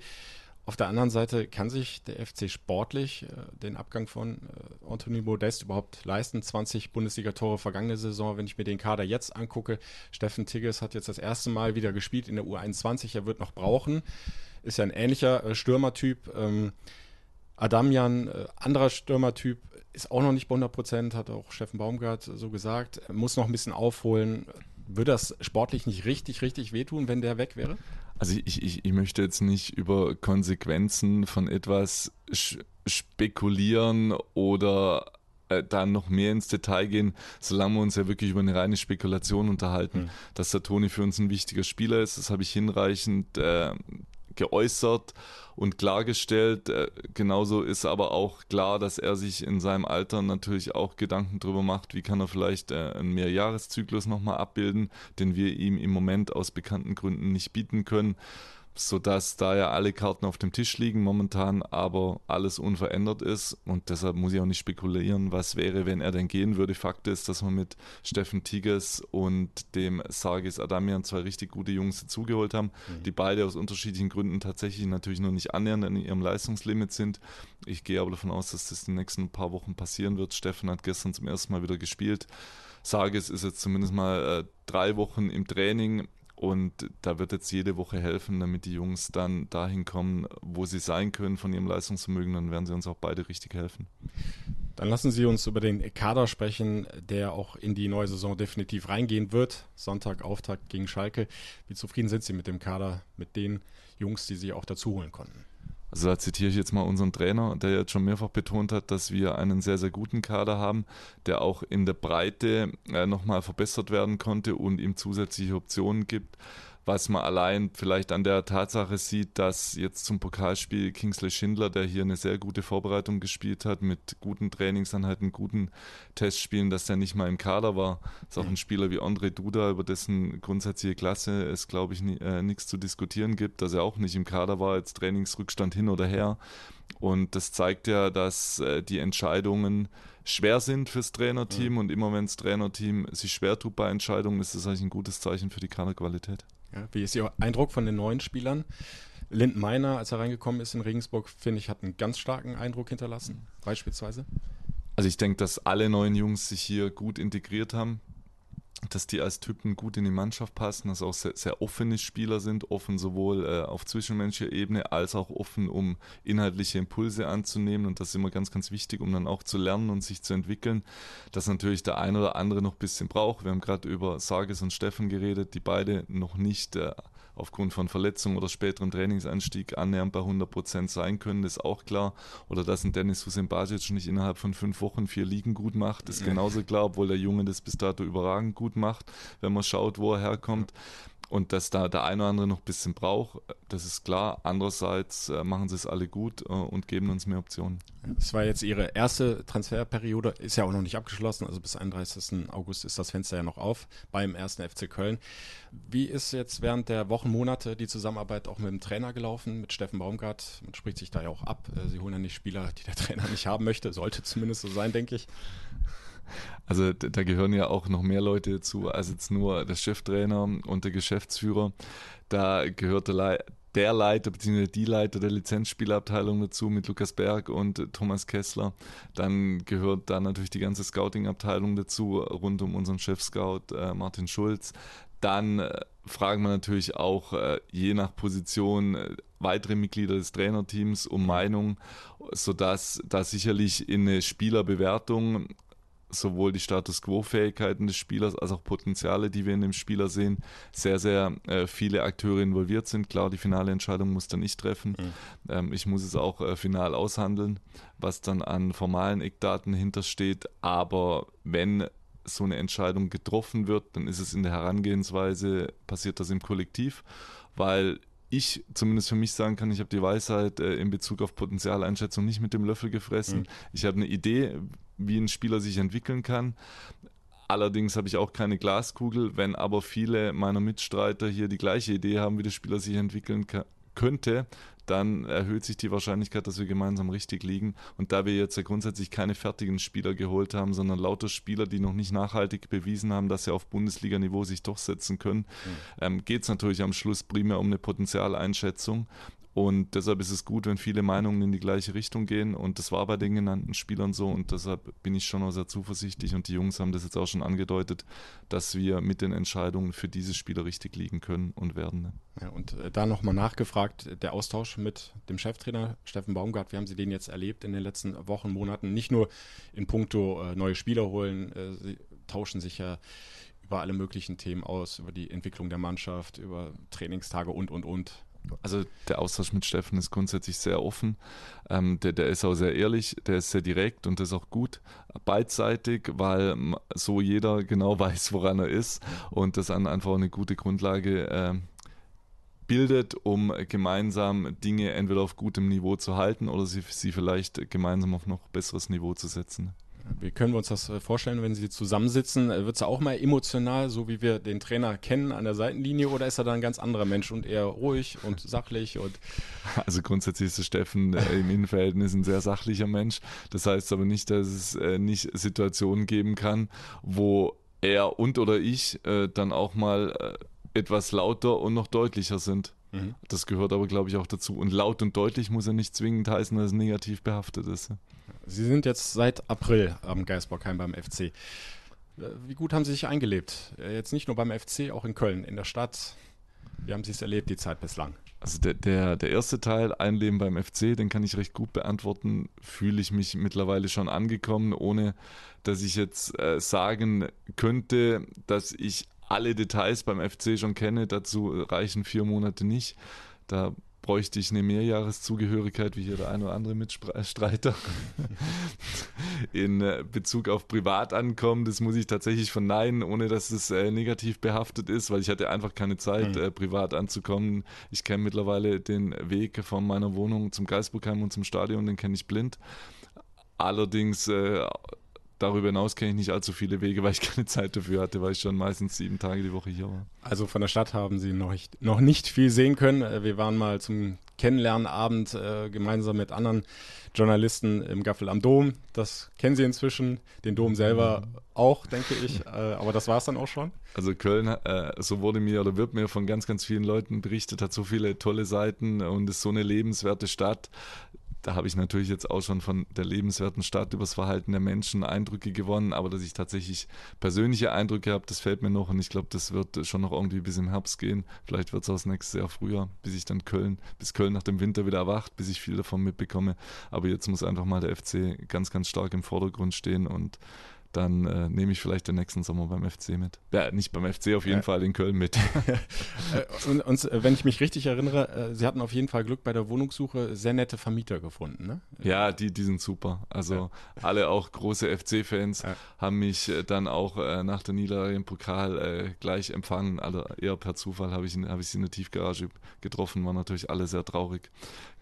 Auf der anderen Seite kann sich der FC sportlich äh, den Abgang von äh, Anthony Modest überhaupt leisten. 20 Bundesliga-Tore vergangene Saison, wenn ich mir den Kader jetzt angucke. Steffen Tigges hat jetzt das erste Mal wieder gespielt in der U21. Er wird noch brauchen. Ist ja ein ähnlicher äh, Stürmertyp. Ähm, Adamian, äh, anderer Stürmertyp, ist auch noch nicht bei 100 Prozent, hat auch Steffen Baumgart so gesagt. Muss noch ein bisschen aufholen. Würde das sportlich nicht richtig, richtig wehtun, wenn der weg wäre? Also ich, ich, ich möchte jetzt nicht über Konsequenzen von etwas spekulieren oder äh, da noch mehr ins Detail gehen, solange wir uns ja wirklich über eine reine Spekulation unterhalten. Mhm. Dass der Toni für uns ein wichtiger Spieler ist, das habe ich hinreichend äh, geäußert und klargestellt. Äh, genauso ist aber auch klar, dass er sich in seinem Alter natürlich auch Gedanken darüber macht, wie kann er vielleicht äh, einen Mehrjahreszyklus nochmal abbilden, den wir ihm im Moment aus bekannten Gründen nicht bieten können sodass da ja alle Karten auf dem Tisch liegen momentan, aber alles unverändert ist und deshalb muss ich auch nicht spekulieren, was wäre, wenn er denn gehen würde. Fakt ist, dass wir mit Steffen Tigges und dem Sargis Adamian zwei richtig gute Jungs dazugeholt haben, mhm. die beide aus unterschiedlichen Gründen tatsächlich natürlich noch nicht annähernd an ihrem Leistungslimit sind. Ich gehe aber davon aus, dass das in den nächsten paar Wochen passieren wird. Steffen hat gestern zum ersten Mal wieder gespielt. Sargis ist jetzt zumindest mal äh, drei Wochen im Training und da wird jetzt jede Woche helfen, damit die Jungs dann dahin kommen, wo sie sein können von ihrem Leistungsvermögen. Dann werden sie uns auch beide richtig helfen. Dann lassen Sie uns über den Kader sprechen, der auch in die neue Saison definitiv reingehen wird. Sonntag Auftakt gegen Schalke. Wie zufrieden sind Sie mit dem Kader, mit den Jungs, die Sie auch dazu holen konnten? Also da zitiere ich jetzt mal unseren Trainer, der jetzt schon mehrfach betont hat, dass wir einen sehr, sehr guten Kader haben, der auch in der Breite äh, nochmal verbessert werden konnte und ihm zusätzliche Optionen gibt was man allein vielleicht an der Tatsache sieht, dass jetzt zum Pokalspiel Kingsley Schindler, der hier eine sehr gute Vorbereitung gespielt hat, mit guten Trainingsanheiten, guten Testspielen, dass der nicht mal im Kader war. Das ist auch ein Spieler wie André Duda, über dessen grundsätzliche Klasse es, glaube ich, äh, nichts zu diskutieren gibt, dass er auch nicht im Kader war, jetzt Trainingsrückstand hin oder her. Und das zeigt ja, dass äh, die Entscheidungen schwer sind fürs Trainerteam mhm. und immer wenn das Trainerteam sich schwer tut bei Entscheidungen, ist das eigentlich ein gutes Zeichen für die Kaderqualität. Ja, wie ist Ihr Eindruck von den neuen Spielern? Lind Meiner, als er reingekommen ist in Regensburg, finde ich, hat einen ganz starken Eindruck hinterlassen, beispielsweise. Also ich denke, dass alle neuen Jungs sich hier gut integriert haben dass die als Typen gut in die Mannschaft passen, dass auch sehr, sehr offene Spieler sind, offen sowohl äh, auf zwischenmenschlicher Ebene als auch offen, um inhaltliche Impulse anzunehmen. Und das ist immer ganz, ganz wichtig, um dann auch zu lernen und sich zu entwickeln. Dass natürlich der eine oder andere noch ein bisschen braucht. Wir haben gerade über Sarges und Steffen geredet, die beide noch nicht äh, aufgrund von Verletzung oder späterem Trainingsanstieg annähernd bei 100 Prozent sein können, ist auch klar. Oder dass ein Dennis Hussein Basic nicht innerhalb von fünf Wochen vier Ligen gut macht, ist genauso klar, obwohl der Junge das bis dato überragend gut macht, wenn man schaut, wo er herkommt. Und dass da der eine oder andere noch ein bisschen braucht, das ist klar. Andererseits äh, machen sie es alle gut äh, und geben uns mehr Optionen. Es war jetzt ihre erste Transferperiode, ist ja auch noch nicht abgeschlossen. Also bis 31. August ist das Fenster ja noch auf beim ersten FC Köln. Wie ist jetzt während der Wochen, Monate die Zusammenarbeit auch mit dem Trainer gelaufen, mit Steffen Baumgart? Man spricht sich da ja auch ab. Äh, sie holen ja nicht Spieler, die der Trainer nicht haben möchte. Sollte zumindest so sein, denke ich. Also da gehören ja auch noch mehr Leute dazu als jetzt nur der Cheftrainer und der Geschäftsführer. Da gehört der, der Leiter bzw. die Leiter der Lizenzspielabteilung dazu mit Lukas Berg und Thomas Kessler. Dann gehört da natürlich die ganze Scouting-Abteilung dazu, rund um unseren Chef-Scout äh, Martin Schulz. Dann äh, fragen wir natürlich auch äh, je nach Position äh, weitere Mitglieder des Trainerteams um Meinung, sodass da sicherlich in eine Spielerbewertung sowohl die Status Quo-Fähigkeiten des Spielers als auch Potenziale, die wir in dem Spieler sehen, sehr, sehr äh, viele Akteure involviert sind. Klar, die finale Entscheidung muss dann ich treffen. Mhm. Ähm, ich muss es auch äh, final aushandeln, was dann an formalen Eckdaten hintersteht. Aber wenn so eine Entscheidung getroffen wird, dann ist es in der Herangehensweise, passiert das im Kollektiv, weil ich zumindest für mich sagen kann, ich habe die Weisheit äh, in Bezug auf Potenzialeinschätzung nicht mit dem Löffel gefressen. Mhm. Ich habe eine Idee, wie ein Spieler sich entwickeln kann. Allerdings habe ich auch keine Glaskugel. Wenn aber viele meiner Mitstreiter hier die gleiche Idee haben, wie der Spieler sich entwickeln könnte, dann erhöht sich die Wahrscheinlichkeit, dass wir gemeinsam richtig liegen. Und da wir jetzt ja grundsätzlich keine fertigen Spieler geholt haben, sondern lauter Spieler, die noch nicht nachhaltig bewiesen haben, dass sie auf Bundesliga-Niveau sich durchsetzen können, mhm. ähm, geht es natürlich am Schluss primär um eine Potenzialeinschätzung. Und deshalb ist es gut, wenn viele Meinungen in die gleiche Richtung gehen. Und das war bei den genannten Spielern so. Und deshalb bin ich schon auch sehr zuversichtlich. Und die Jungs haben das jetzt auch schon angedeutet, dass wir mit den Entscheidungen für diese Spieler richtig liegen können und werden. Ja, und äh, da nochmal nachgefragt, der Austausch mit dem Cheftrainer Steffen Baumgart, wie haben Sie den jetzt erlebt in den letzten Wochen, Monaten? Nicht nur in puncto äh, neue Spieler holen, äh, sie tauschen sich ja über alle möglichen Themen aus, über die Entwicklung der Mannschaft, über Trainingstage und, und, und. Also der Austausch mit Steffen ist grundsätzlich sehr offen. Ähm, der, der ist auch sehr ehrlich, der ist sehr direkt und das ist auch gut, beidseitig, weil so jeder genau weiß, woran er ist und das einfach eine gute Grundlage äh, bildet, um gemeinsam Dinge entweder auf gutem Niveau zu halten oder sie, sie vielleicht gemeinsam auf noch besseres Niveau zu setzen. Wie können wir uns das äh, vorstellen, wenn Sie zusammensitzen? Äh, Wird es auch mal emotional, so wie wir den Trainer kennen an der Seitenlinie, oder ist er da ein ganz anderer Mensch und eher ruhig und sachlich? Und also grundsätzlich ist Steffen äh, im Innenverhältnis ein sehr sachlicher Mensch. Das heißt aber nicht, dass es nicht Situationen geben kann, wo er und oder ich dann auch mal etwas lauter und noch deutlicher sind. Mhm. Das gehört aber, glaube ich, auch dazu. Und laut und deutlich muss ja nicht zwingend heißen, dass es negativ behaftet ist. Sie sind jetzt seit April am Geisbockheim beim FC. Äh, wie gut haben Sie sich eingelebt? Äh, jetzt nicht nur beim FC, auch in Köln, in der Stadt. Wie haben Sie es erlebt, die Zeit bislang? Also der, der, der erste Teil, Einleben beim FC, den kann ich recht gut beantworten. Fühle ich mich mittlerweile schon angekommen, ohne dass ich jetzt äh, sagen könnte, dass ich alle Details beim FC schon kenne. Dazu reichen vier Monate nicht. Da bräuchte ich eine Mehrjahreszugehörigkeit, wie hier der eine oder andere Mitstreiter. In äh, Bezug auf Privatankommen, das muss ich tatsächlich verneinen, ohne dass es äh, negativ behaftet ist, weil ich hatte einfach keine Zeit, mhm. äh, privat anzukommen. Ich kenne mittlerweile den Weg von meiner Wohnung zum Geisburgheim und zum Stadion, den kenne ich blind. Allerdings äh, darüber hinaus kenne ich nicht allzu viele Wege, weil ich keine Zeit dafür hatte, weil ich schon meistens sieben Tage die Woche hier war. Also von der Stadt haben Sie noch nicht, noch nicht viel sehen können. Äh, wir waren mal zum Kennenlernabend äh, gemeinsam mit anderen Journalisten im Gaffel am Dom. Das kennen Sie inzwischen, den Dom selber auch, denke ich. Äh, aber das war es dann auch schon. Also Köln, äh, so wurde mir oder wird mir von ganz, ganz vielen Leuten berichtet, hat so viele tolle Seiten und ist so eine lebenswerte Stadt da habe ich natürlich jetzt auch schon von der lebenswerten Stadt übers Verhalten der Menschen Eindrücke gewonnen, aber dass ich tatsächlich persönliche Eindrücke habe, das fällt mir noch und ich glaube, das wird schon noch irgendwie bis im Herbst gehen. Vielleicht wird es auch nächste Jahr früher, bis ich dann Köln, bis Köln nach dem Winter wieder erwacht, bis ich viel davon mitbekomme. Aber jetzt muss einfach mal der FC ganz, ganz stark im Vordergrund stehen und dann äh, nehme ich vielleicht den nächsten Sommer beim FC mit. Ja, nicht beim FC, auf jeden ja. Fall in Köln mit. Äh, und, und, äh, wenn ich mich richtig erinnere, äh, Sie hatten auf jeden Fall Glück bei der Wohnungssuche, sehr nette Vermieter gefunden, ne? Ja, die, die sind super. Also ja. alle auch große FC-Fans ja. haben mich dann auch äh, nach der Niederlage im Pokal äh, gleich empfangen. Also eher per Zufall habe ich, hab ich sie in der Tiefgarage getroffen, waren natürlich alle sehr traurig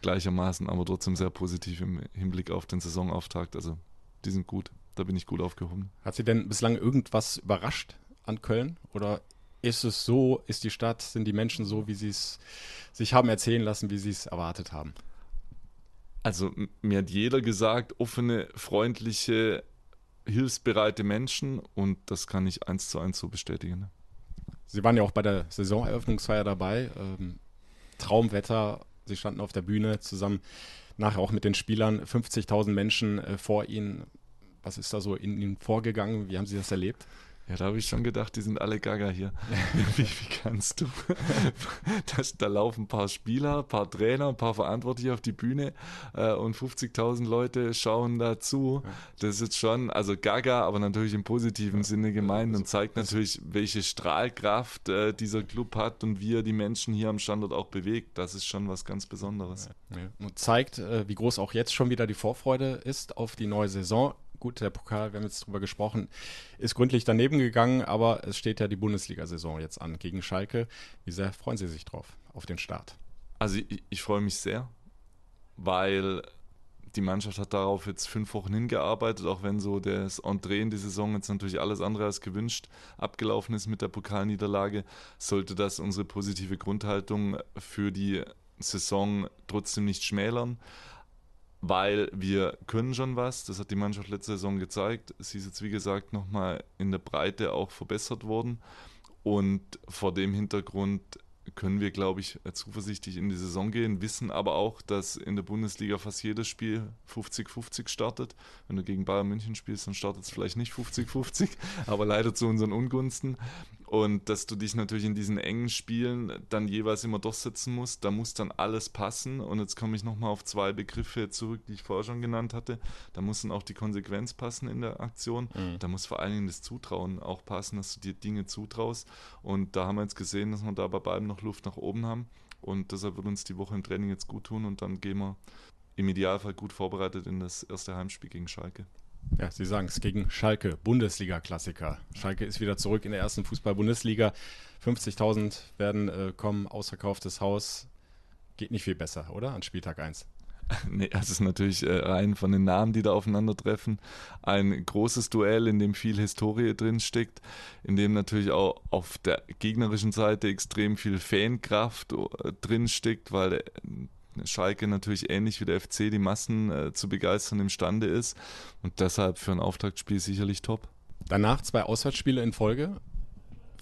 gleichermaßen, aber trotzdem sehr positiv im Hinblick auf den Saisonauftakt. Also die sind gut da bin ich gut aufgehoben. Hat Sie denn bislang irgendwas überrascht an Köln? Oder ist es so, ist die Stadt, sind die Menschen so, wie sie es sich haben erzählen lassen, wie sie es erwartet haben? Also mir hat jeder gesagt, offene, freundliche, hilfsbereite Menschen und das kann ich eins zu eins so bestätigen. Sie waren ja auch bei der Saisoneröffnungsfeier dabei. Ähm, Traumwetter, Sie standen auf der Bühne zusammen, nachher auch mit den Spielern, 50.000 Menschen äh, vor Ihnen. Was ist da so in Ihnen vorgegangen? Wie haben Sie das erlebt? Ja, da habe ich schon gedacht, die sind alle gaga hier. wie, wie, kannst du? Das, da laufen ein paar Spieler, ein paar Trainer, ein paar Verantwortliche auf die Bühne äh, und 50.000 Leute schauen dazu. Das ist jetzt schon, also gaga, aber natürlich im positiven Sinne gemeint und zeigt natürlich, welche Strahlkraft äh, dieser Club hat und wie er die Menschen hier am Standort auch bewegt. Das ist schon was ganz Besonderes. Ja. Und zeigt, äh, wie groß auch jetzt schon wieder die Vorfreude ist auf die neue Saison gut, der Pokal, wir haben jetzt drüber gesprochen, ist gründlich daneben gegangen, aber es steht ja die Bundesliga-Saison jetzt an gegen Schalke. Wie sehr freuen Sie sich drauf, auf den Start? Also ich, ich freue mich sehr, weil die Mannschaft hat darauf jetzt fünf Wochen hingearbeitet, auch wenn so das Entree in die Saison jetzt natürlich alles andere als gewünscht abgelaufen ist mit der Pokalniederlage, sollte das unsere positive Grundhaltung für die Saison trotzdem nicht schmälern weil wir können schon was. Das hat die Mannschaft letzte Saison gezeigt. Sie ist jetzt, wie gesagt, nochmal in der Breite auch verbessert worden. Und vor dem Hintergrund können wir, glaube ich, zuversichtlich in die Saison gehen, wissen aber auch, dass in der Bundesliga fast jedes Spiel 50-50 startet. Wenn du gegen Bayern München spielst, dann startet es vielleicht nicht 50-50, aber leider zu unseren Ungunsten. Und dass du dich natürlich in diesen engen Spielen dann jeweils immer durchsetzen musst, da muss dann alles passen. Und jetzt komme ich nochmal auf zwei Begriffe zurück, die ich vorher schon genannt hatte. Da muss dann auch die Konsequenz passen in der Aktion. Mhm. Da muss vor allen Dingen das Zutrauen auch passen, dass du dir Dinge zutraust. Und da haben wir jetzt gesehen, dass wir da bei beiden noch Luft nach oben haben. Und deshalb wird uns die Woche im Training jetzt gut tun und dann gehen wir im Idealfall gut vorbereitet in das erste Heimspiel gegen Schalke. Ja, Sie sagen es gegen Schalke, Bundesliga-Klassiker. Schalke ist wieder zurück in der ersten Fußball-Bundesliga. 50.000 werden äh, kommen, ausverkauftes Haus. Geht nicht viel besser, oder? An Spieltag 1. Nee, das ist natürlich äh, rein von den Namen, die da aufeinandertreffen. Ein großes Duell, in dem viel Historie drinsteckt, in dem natürlich auch auf der gegnerischen Seite extrem viel Fankraft äh, drinsteckt, weil äh, Schalke natürlich ähnlich wie der FC die Massen äh, zu begeistern imstande ist und deshalb für ein Auftaktspiel sicherlich top. Danach zwei Auswärtsspiele in Folge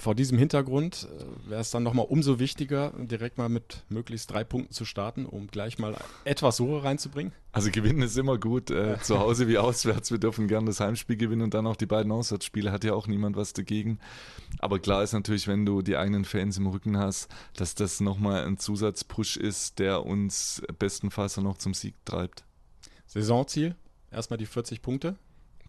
vor diesem Hintergrund äh, wäre es dann nochmal umso wichtiger, direkt mal mit möglichst drei Punkten zu starten, um gleich mal etwas Ruhe reinzubringen. Also gewinnen ist immer gut, äh, zu Hause wie auswärts. Wir dürfen gerne das Heimspiel gewinnen und dann auch die beiden Auswärtsspiele. Hat ja auch niemand was dagegen. Aber klar ist natürlich, wenn du die eigenen Fans im Rücken hast, dass das nochmal ein Zusatzpush ist, der uns bestenfalls noch zum Sieg treibt. Saisonziel, erstmal die 40 Punkte,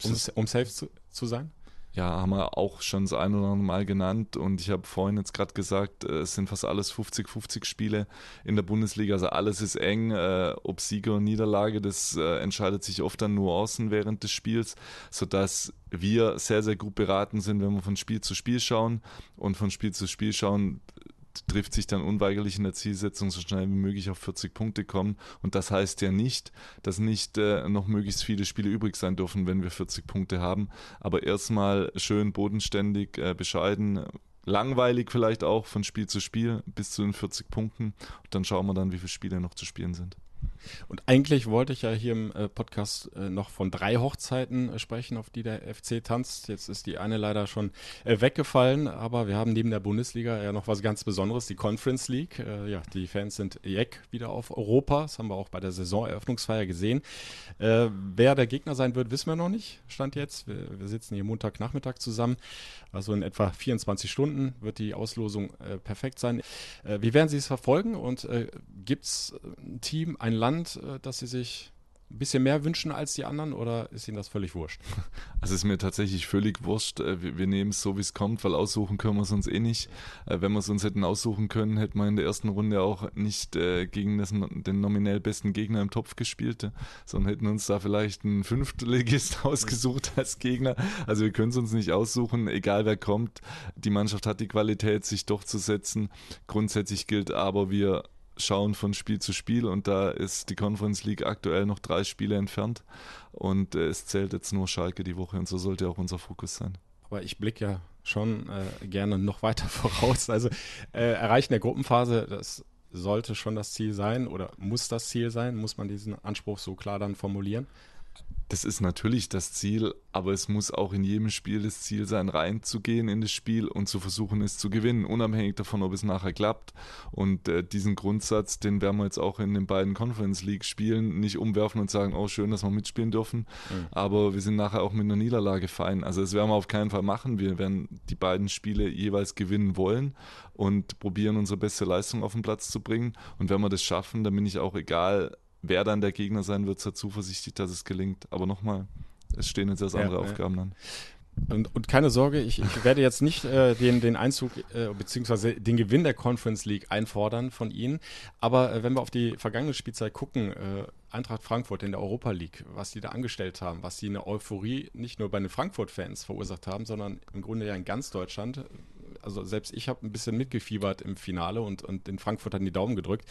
um, um safe zu, zu sein? Ja, haben wir auch schon das ein oder andere Mal genannt. Und ich habe vorhin jetzt gerade gesagt, äh, es sind fast alles 50-50 Spiele in der Bundesliga, also alles ist eng, äh, ob Sieger und Niederlage, das äh, entscheidet sich oft an Nuancen während des Spiels, sodass wir sehr, sehr gut beraten sind, wenn wir von Spiel zu Spiel schauen. Und von Spiel zu Spiel schauen, trifft sich dann unweigerlich in der Zielsetzung so schnell wie möglich auf 40 Punkte kommen. Und das heißt ja nicht, dass nicht äh, noch möglichst viele Spiele übrig sein dürfen, wenn wir 40 Punkte haben. Aber erstmal schön bodenständig, äh, bescheiden, langweilig vielleicht auch von Spiel zu Spiel bis zu den 40 Punkten. Und dann schauen wir dann, wie viele Spiele noch zu spielen sind. Und eigentlich wollte ich ja hier im äh, Podcast äh, noch von drei Hochzeiten äh, sprechen, auf die der FC tanzt. Jetzt ist die eine leider schon weggefallen, aber wir haben neben der Bundesliga ja noch was ganz Besonderes, die Conference League. ja, die Fans sind jeck wieder auf Europa. Das haben wir auch bei der Saisoneröffnungsfeier gesehen. wer der Gegner sein wird, wissen wir noch nicht. Stand jetzt. Wir, wir sitzen hier Montagnachmittag zusammen. Also in etwa 24 Stunden wird die Auslosung perfekt sein. wie werden Sie es verfolgen und gibt es ein Team, ein Land, äh, das Sie sich ein bisschen mehr wünschen als die anderen oder ist Ihnen das völlig wurscht? Also ist mir tatsächlich völlig wurscht. Äh, wir, nehmen es so, wie es kommt, weil aussuchen können wir es uns eh nicht. Äh, wenn wir es uns hätten aussuchen können, hätten wir in der ersten Runde auch nicht gegen den nominell besten Gegner im Topf gespielt, sondern hätten uns da vielleicht einen Fünftligist ausgesucht als Gegner. Also wir können es uns nicht aussuchen, egal wer kommt. Die Mannschaft hat die Qualität, sich durchzusetzen. Grundsätzlich gilt aber, wir schauen von Spiel zu Spiel und da ist die Conference League aktuell noch drei Spiele entfernt und äh, es zählt jetzt nur Schalke die Woche und so sollte auch unser Fokus sein. Aber ich blicke ja schon äh, gerne noch weiter voraus. Also äh, Erreichen der Gruppenphase, das sollte schon das Ziel sein oder muss das Ziel sein? Muss man diesen Anspruch so klar dann formulieren? Das ist natürlich das Ziel, aber es muss auch in jedem Spiel das Ziel sein, reinzugehen in das Spiel und zu versuchen, es zu gewinnen, unabhängig davon, ob es nachher klappt. Und äh, diesen Grundsatz, den werden wir jetzt auch in den beiden Conference League Spielen nicht umwerfen und sagen, oh schön, dass wir mitspielen dürfen, mhm. aber wir sind nachher auch mit einer Niederlage fein. Also das werden wir auf keinen Fall machen. Wir werden die beiden Spiele jeweils gewinnen wollen und probieren, unsere beste Leistung auf den Platz zu bringen. Und wenn wir das schaffen, dann bin ich auch egal, wer dann der Gegner sein wird, sehr zuversichtlich, dass es gelingt. Aber nochmal, es stehen jetzt erst andere ja, Aufgaben an. Und, und, keine Sorge, ich, ich werde jetzt nicht äh, den, den Einzug äh, bzw. den Gewinn der Conference League einfordern von Ihnen. Aber äh, wenn wir auf die vergangene Spielzeit gucken, äh, Eintracht Frankfurt in der Europa League, was die da angestellt haben, was die eine Euphorie nicht nur bei den Frankfurt-Fans verursacht haben, sondern im Grunde ja in ganz Deutschland. Also selbst ich habe ein bisschen mitgefiebert im Finale und, und in Frankfurt hat die Daumen gedrückt.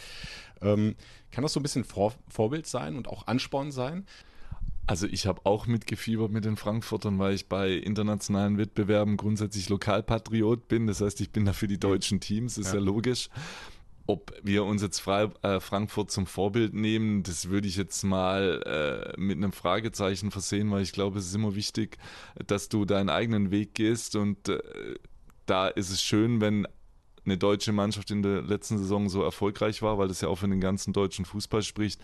Ähm, kann das so ein bisschen Vor Vorbild sein und auch Ansporn sein? Also ich habe auch mitgefiebert mit den Frankfurtern, weil ich bei internationalen Wettbewerben grundsätzlich Lokalpatriot bin. Das heißt, ich bin da für die deutschen Teams, ist ja, ja logisch. Ob wir uns jetzt Fre äh, Frankfurt zum Vorbild nehmen, das würde ich jetzt mal äh, mit einem Fragezeichen versehen, weil ich glaube, es ist immer wichtig, dass du deinen eigenen Weg gehst und äh, da ist es schön, wenn eine deutsche Mannschaft in der letzten Saison so erfolgreich war, weil das ja auch für den ganzen deutschen Fußball spricht.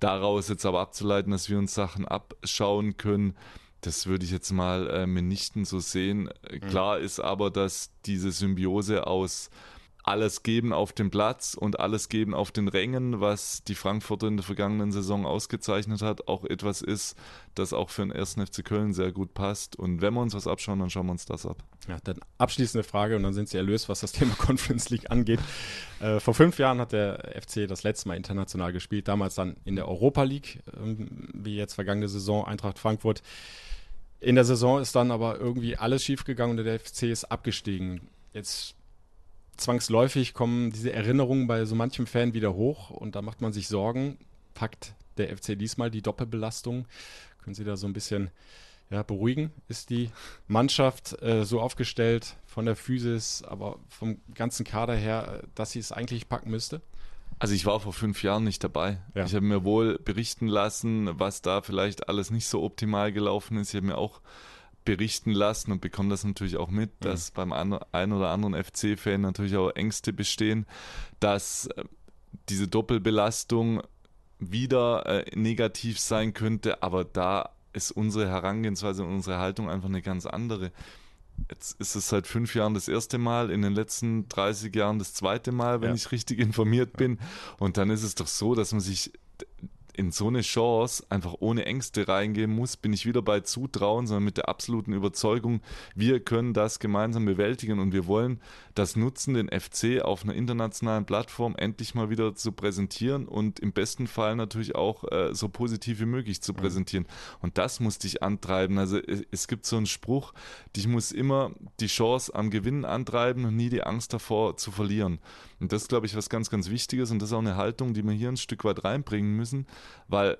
Daraus jetzt aber abzuleiten, dass wir uns Sachen abschauen können, das würde ich jetzt mal äh, mitnichten so sehen. Mhm. Klar ist aber, dass diese Symbiose aus alles geben auf dem Platz und alles geben auf den Rängen, was die Frankfurter in der vergangenen Saison ausgezeichnet hat, auch etwas ist, das auch für den ersten FC Köln sehr gut passt. Und wenn wir uns was abschauen, dann schauen wir uns das ab. Ja, dann abschließende Frage und dann sind Sie erlöst, was das Thema Conference League angeht. Äh, vor fünf Jahren hat der FC das letzte Mal international gespielt, damals dann in der Europa League, äh, wie jetzt vergangene Saison Eintracht Frankfurt. In der Saison ist dann aber irgendwie alles schiefgegangen und der FC ist abgestiegen. Jetzt zwangsläufig kommen diese Erinnerungen bei so manchem Fan wieder hoch und da macht man sich Sorgen. Packt der FC diesmal die Doppelbelastung? Können Sie da so ein bisschen ja, beruhigen? Ist die Mannschaft äh, so aufgestellt von der Physis, aber vom ganzen Kader her, dass sie es eigentlich packen müsste? Also ich war vor fünf Jahren nicht dabei. Ja. Ich habe mir wohl berichten lassen, was da vielleicht alles nicht so optimal gelaufen ist. Ich habe mir auch berichten lassen und bekomme das natürlich auch mit, mhm. dass beim ein oder anderen FC-Fan natürlich auch Ängste bestehen, dass äh, diese Doppelbelastung wieder äh, negativ sein könnte, aber da ist unsere Herangehensweise und unsere Haltung einfach eine ganz andere. Jetzt ist es seit fünf Jahren das erste Mal, in den letzten 30 Jahren das zweite Mal, wenn ja. ich richtig informiert bin. Und dann ist es doch so, dass man sich in so eine Chance einfach ohne Ängste reingehen muss, bin ich wieder bei Zutrauen, sondern mit der absoluten Überzeugung, wir können das gemeinsam bewältigen und wir wollen das nutzen, den FC auf einer internationalen Plattform endlich mal wieder zu präsentieren und im besten Fall natürlich auch äh, so positiv wie möglich zu mhm. präsentieren. Und das muss dich antreiben. Also es, es gibt so einen Spruch, dich muss immer die Chance am Gewinnen antreiben und nie die Angst davor zu verlieren. Und das ist, glaube ich, was ganz, ganz Wichtiges und das ist auch eine Haltung, die wir hier ein Stück weit reinbringen müssen, weil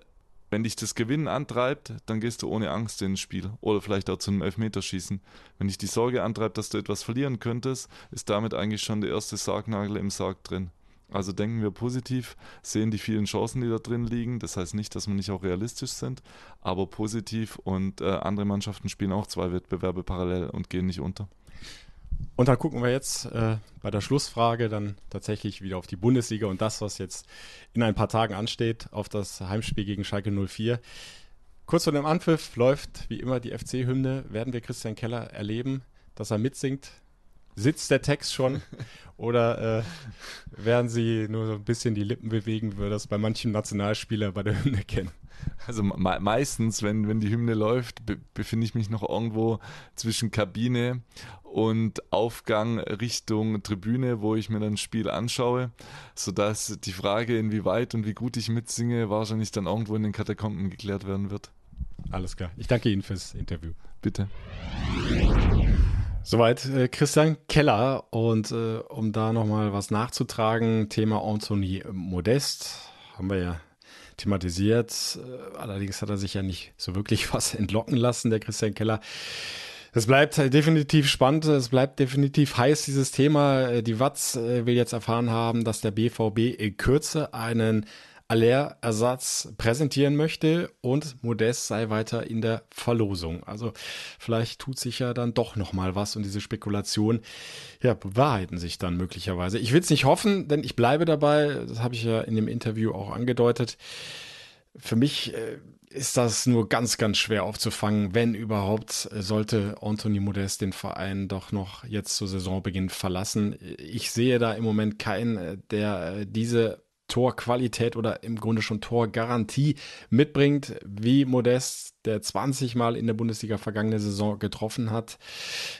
wenn dich das Gewinnen antreibt, dann gehst du ohne Angst ins Spiel oder vielleicht auch zu einem Elfmeterschießen. Wenn dich die Sorge antreibt, dass du etwas verlieren könntest, ist damit eigentlich schon der erste Sargnagel im Sarg drin. Also denken wir positiv, sehen die vielen Chancen, die da drin liegen. Das heißt nicht, dass wir nicht auch realistisch sind, aber positiv und äh, andere Mannschaften spielen auch zwei Wettbewerbe parallel und gehen nicht unter. Und dann gucken wir jetzt äh, bei der Schlussfrage dann tatsächlich wieder auf die Bundesliga und das, was jetzt in ein paar Tagen ansteht, auf das Heimspiel gegen Schalke 04. Kurz vor dem Anpfiff läuft wie immer die FC-Hymne. Werden wir Christian Keller erleben, dass er mitsingt? Sitzt der Text schon? Oder äh, werden sie nur so ein bisschen die Lippen bewegen, wir das bei manchen Nationalspielern bei der Hymne kennen? Also me meistens, wenn, wenn die Hymne läuft, be befinde ich mich noch irgendwo zwischen Kabine und Aufgang Richtung Tribüne, wo ich mir dann ein Spiel anschaue, sodass die Frage, inwieweit und wie gut ich mitsinge, wahrscheinlich dann irgendwo in den Katakomben geklärt werden wird. Alles klar. Ich danke Ihnen fürs Interview. Bitte. Soweit äh, Christian Keller und äh, um da nochmal was nachzutragen, Thema Anthony Modest, haben wir ja thematisiert. Äh, allerdings hat er sich ja nicht so wirklich was entlocken lassen, der Christian Keller. Es bleibt definitiv spannend, es bleibt definitiv heiß, dieses Thema. Die Watz äh, will jetzt erfahren haben, dass der BVB in Kürze einen Aller-Ersatz präsentieren möchte und Modest sei weiter in der Verlosung. Also vielleicht tut sich ja dann doch noch mal was und diese Spekulation ja bewahrheiten sich dann möglicherweise. Ich will es nicht hoffen, denn ich bleibe dabei. Das habe ich ja in dem Interview auch angedeutet. Für mich äh, ist das nur ganz, ganz schwer aufzufangen, wenn überhaupt sollte Anthony Modest den Verein doch noch jetzt zu Saisonbeginn verlassen. Ich sehe da im Moment keinen, der diese Torqualität oder im Grunde schon Torgarantie mitbringt, wie Modest, der 20 Mal in der Bundesliga vergangene Saison getroffen hat,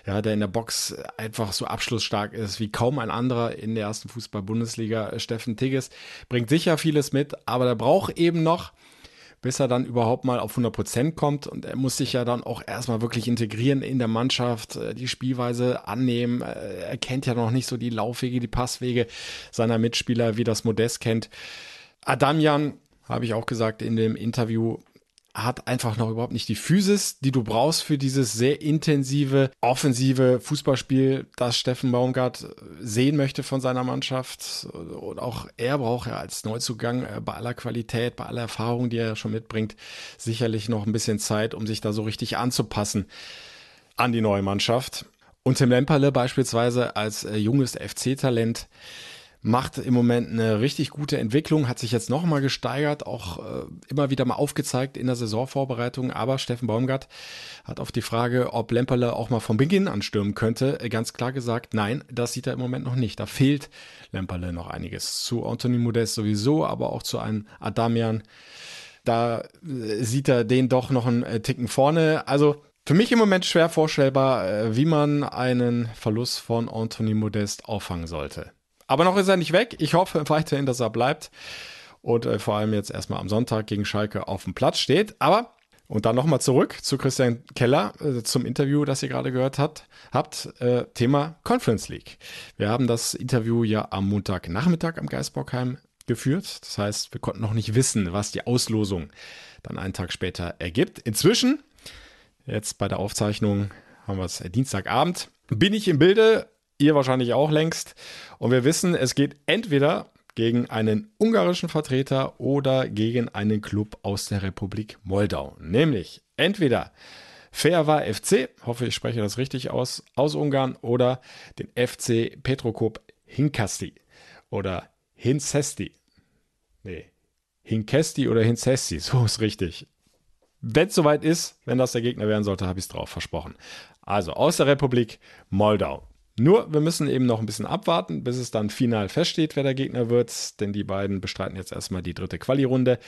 ja, der in der Box einfach so abschlussstark ist wie kaum ein anderer in der ersten Fußball-Bundesliga. Steffen Tigges bringt sicher vieles mit, aber der braucht eben noch bis er dann überhaupt mal auf 100 Prozent kommt. Und er muss sich ja dann auch erstmal wirklich integrieren in der Mannschaft, äh, die Spielweise annehmen. Äh, er kennt ja noch nicht so die Laufwege, die Passwege seiner Mitspieler, wie das Modest kennt. Adamian, habe ich auch gesagt in dem Interview, hat einfach noch überhaupt nicht die Physis, die du brauchst für dieses sehr intensive, offensive Fußballspiel, das Steffen Baumgart sehen möchte von seiner Mannschaft. Und auch er braucht ja als Neuzugang äh, bei aller Qualität, bei aller Erfahrung, die er schon mitbringt, sicherlich noch ein bisschen Zeit, um sich da so richtig anzupassen an die neue Mannschaft. Und Tim Lemperle beispielsweise als äh, junges FC-Talent macht im Moment eine richtig gute Entwicklung, hat sich jetzt nochmal gesteigert, auch äh, immer wieder mal aufgezeigt in der Saisonvorbereitung. Aber Steffen Baumgart hat auf die Frage, ob Lemperle auch mal vom Beginn anstürmen könnte, ganz klar gesagt, nein, das sieht er im Moment noch nicht. Da fehlt Lemperle noch einiges. Zu Anthony Modest sowieso, aber auch zu einem Adamian. Da äh, sieht er den doch noch einen äh, Ticken vorne. Also für mich im Moment schwer vorstellbar, äh, wie man einen Verlust von Anthony Modest auffangen sollte. Aber noch ist er nicht weg. Ich hoffe weiterhin, dass er bleibt und äh, vor allem jetzt erstmal am Sonntag gegen Schalke auf dem Platz steht. Aber und dann nochmal zurück zu Christian Keller, äh, zum Interview, das ihr gerade gehört habt. habt äh, Thema Conference League. Wir haben das Interview ja am Montagnachmittag am Geisbockheim geführt. Das heißt, wir konnten noch nicht wissen, was die Auslosung dann einen Tag später ergibt. Inzwischen, jetzt bei der Aufzeichnung haben wir es Dienstagabend, bin ich im Bilde ihr wahrscheinlich auch längst. Und wir wissen, es geht entweder gegen einen ungarischen Vertreter oder gegen einen Club aus der Republik Moldau. Nämlich entweder Feava FC, hoffe ich spreche das richtig aus, aus Ungarn oder den FC Petrokop Hinkasti oder Hinsesti. Nee, Hinkesti oder Hinsesti, so ist richtig. Wenn es soweit ist, wenn das der Gegner werden sollte, habe ich es drauf versprochen. Also aus der Republik Moldau. Nur, wir müssen eben noch ein bisschen abwarten, bis es dann final feststeht, wer der Gegner wird, denn die beiden bestreiten jetzt erstmal die dritte Quali-Runde,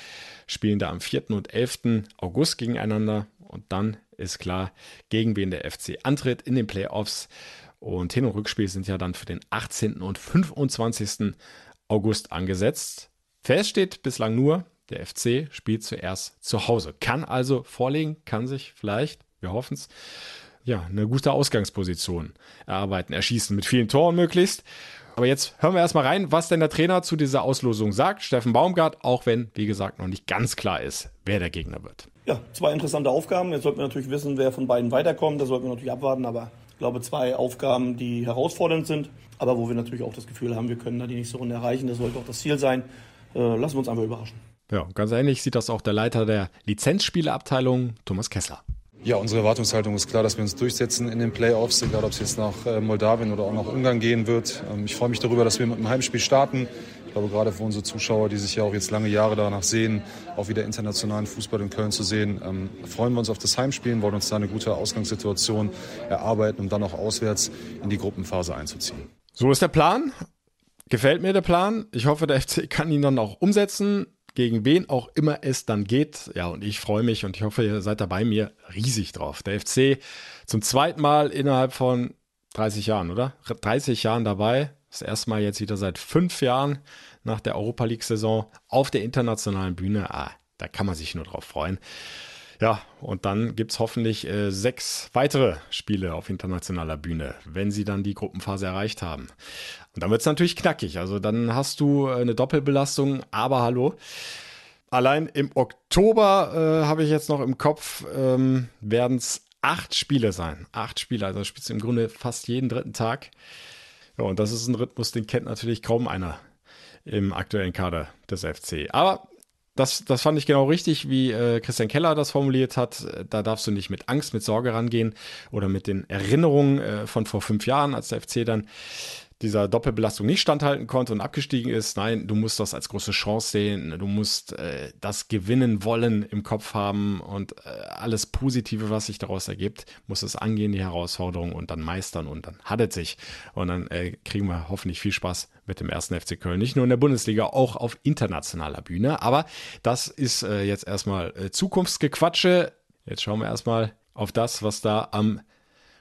spielen da am 4. und 11. August gegeneinander und dann ist klar, gegen wen der FC antritt in den Playoffs. Und Hin- und Rückspiel sind ja dann für den 18. und 25. August angesetzt. Fest steht bislang nur, der FC spielt zuerst zu Hause. Kann also vorlegen, kann sich vielleicht, wir hoffen es, ja, eine gute Ausgangsposition erarbeiten, erschießen mit vielen Toren möglichst. Aber jetzt hören wir erstmal rein, was denn der Trainer zu dieser Auslosung sagt, Steffen Baumgart, auch wenn, wie gesagt, noch nicht ganz klar ist, wer der Gegner wird. Ja, zwei interessante Aufgaben. Jetzt sollten wir natürlich wissen, wer von beiden weiterkommt. Da sollten wir natürlich abwarten, aber ich glaube, zwei Aufgaben, die herausfordernd sind, aber wo wir natürlich auch das Gefühl haben, wir können da die nächste Runde erreichen. Das sollte auch das Ziel sein. Äh, lassen wir uns einfach überraschen. Ja, ganz ähnlich sieht das auch der Leiter der Lizenzspieleabteilung, Thomas Kessler. Ja, unsere Erwartungshaltung ist klar, dass wir uns durchsetzen in den Playoffs, egal ob es jetzt nach äh, Moldawien oder auch nach Ungarn gehen wird. Ähm, ich freue mich darüber, dass wir mit einem Heimspiel starten. Ich glaube, gerade für unsere Zuschauer, die sich ja auch jetzt lange Jahre danach sehen, auch wieder internationalen Fußball in Köln zu sehen, ähm, freuen wir uns auf das Heimspiel, wollen uns da eine gute Ausgangssituation erarbeiten, um dann auch auswärts in die Gruppenphase einzuziehen. So ist der Plan. Gefällt mir der Plan. Ich hoffe, der FC kann ihn dann auch umsetzen gegen wen auch immer es dann geht. Ja, und ich freue mich und ich hoffe, ihr seid dabei mir riesig drauf. Der FC zum zweiten Mal innerhalb von 30 Jahren, oder? 30 Jahren dabei. Das erste Mal jetzt wieder seit fünf Jahren nach der Europa League-Saison auf der internationalen Bühne. Ah, da kann man sich nur drauf freuen. Ja, und dann gibt es hoffentlich äh, sechs weitere Spiele auf internationaler Bühne, wenn sie dann die Gruppenphase erreicht haben. Und dann wird es natürlich knackig. Also dann hast du äh, eine Doppelbelastung, aber hallo. Allein im Oktober äh, habe ich jetzt noch im Kopf, ähm, werden es acht Spiele sein. Acht Spiele, also spielst du im Grunde fast jeden dritten Tag. Ja, und das ist ein Rhythmus, den kennt natürlich kaum einer im aktuellen Kader des FC. Aber das, das fand ich genau richtig, wie äh, Christian Keller das formuliert hat. Da darfst du nicht mit Angst, mit Sorge rangehen oder mit den Erinnerungen äh, von vor fünf Jahren, als der FC dann dieser Doppelbelastung nicht standhalten konnte und abgestiegen ist. Nein, du musst das als große Chance sehen. Du musst äh, das Gewinnen wollen im Kopf haben und äh, alles Positive, was sich daraus ergibt, muss es angehen, die Herausforderung und dann meistern und dann hat es sich. Und dann äh, kriegen wir hoffentlich viel Spaß mit dem ersten FC Köln. Nicht nur in der Bundesliga, auch auf internationaler Bühne. Aber das ist äh, jetzt erstmal äh, Zukunftsgequatsche. Jetzt schauen wir erstmal auf das, was da am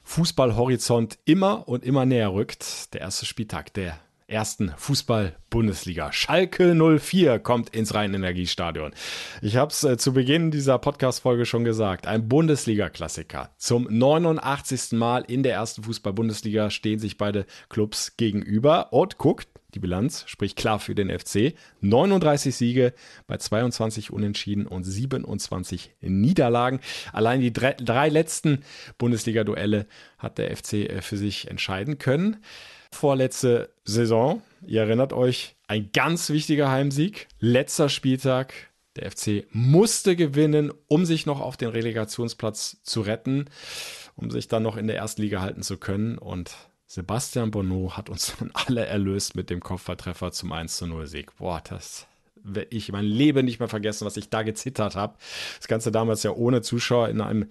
Fußballhorizont immer und immer näher rückt. Der erste Spieltag der ersten Fußball-Bundesliga. Schalke 04 kommt ins Rhein-Energiestadion. Ich habe es äh, zu Beginn dieser Podcast-Folge schon gesagt. Ein Bundesliga-Klassiker. Zum 89. Mal in der ersten Fußball-Bundesliga stehen sich beide Clubs gegenüber. Und guckt, die Bilanz spricht klar für den FC. 39 Siege bei 22 Unentschieden und 27 Niederlagen. Allein die drei, drei letzten Bundesliga-Duelle hat der FC äh, für sich entscheiden können. Vorletzte Saison, ihr erinnert euch, ein ganz wichtiger Heimsieg. Letzter Spieltag. Der FC musste gewinnen, um sich noch auf den Relegationsplatz zu retten, um sich dann noch in der ersten Liga halten zu können. Und Sebastian Bonneau hat uns dann alle erlöst mit dem Kopfballtreffer zum 1 zu 0 Sieg. Boah, das werde ich mein Leben nicht mehr vergessen, was ich da gezittert habe. Das Ganze damals ja ohne Zuschauer in einem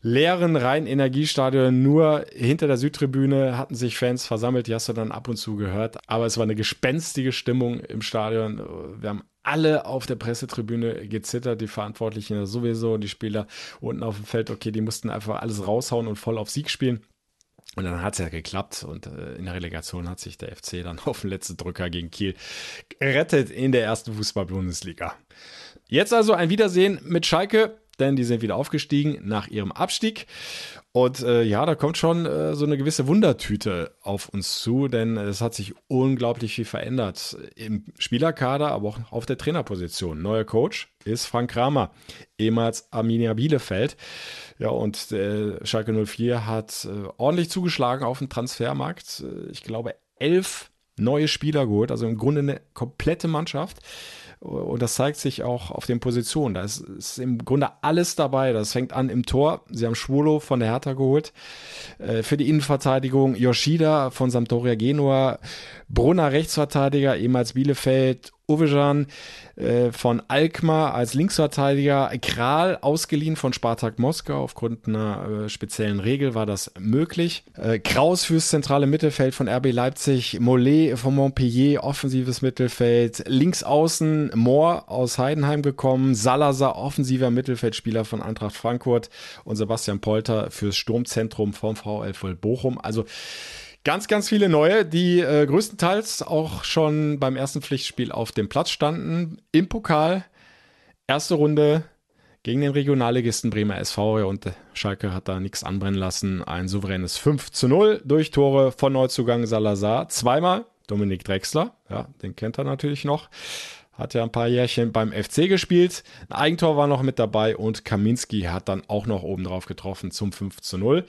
leeren Rhein-Energiestadion. Nur hinter der Südtribüne hatten sich Fans versammelt, die hast du dann ab und zu gehört. Aber es war eine gespenstige Stimmung im Stadion. Wir haben alle auf der Pressetribüne gezittert, die Verantwortlichen sowieso, die Spieler unten auf dem Feld, okay, die mussten einfach alles raushauen und voll auf Sieg spielen. Und dann hat es ja geklappt und äh, in der Relegation hat sich der FC dann auf den letzten Drücker gegen Kiel gerettet in der ersten Fußball-Bundesliga. Jetzt also ein Wiedersehen mit Schalke denn die sind wieder aufgestiegen nach ihrem Abstieg. Und äh, ja, da kommt schon äh, so eine gewisse Wundertüte auf uns zu, denn es hat sich unglaublich viel verändert im Spielerkader, aber auch auf der Trainerposition. Neuer Coach ist Frank Kramer, ehemals Arminia Bielefeld. Ja, und äh, Schalke 04 hat äh, ordentlich zugeschlagen auf dem Transfermarkt. Äh, ich glaube, elf neue Spieler geholt, also im Grunde eine komplette Mannschaft. Und das zeigt sich auch auf den Positionen. Da ist, ist, im Grunde alles dabei. Das fängt an im Tor. Sie haben Schwolo von der Hertha geholt. Äh, für die Innenverteidigung Yoshida von Sampdoria Genua. Brunner Rechtsverteidiger, ehemals Bielefeld. Uwejan äh, von Alkmaar als Linksverteidiger, Kral ausgeliehen von Spartak Moskau. Aufgrund einer äh, speziellen Regel war das möglich. Äh, Kraus fürs zentrale Mittelfeld von RB Leipzig, Mollet von Montpellier, offensives Mittelfeld, links außen Mohr aus Heidenheim gekommen, Salazar, offensiver Mittelfeldspieler von Eintracht Frankfurt und Sebastian Polter fürs Sturmzentrum vom VfL Bochum. Also Ganz, ganz viele neue, die äh, größtenteils auch schon beim ersten Pflichtspiel auf dem Platz standen. Im Pokal, erste Runde gegen den Regionalligisten Bremer SV und Schalke hat da nichts anbrennen lassen. Ein souveränes 5 zu 0 durch Tore von Neuzugang Salazar. Zweimal Dominik Drexler, ja, den kennt er natürlich noch. Hat ja ein paar Jährchen beim FC gespielt. Ein Eigentor war noch mit dabei und Kaminski hat dann auch noch oben drauf getroffen zum 5 zu 0.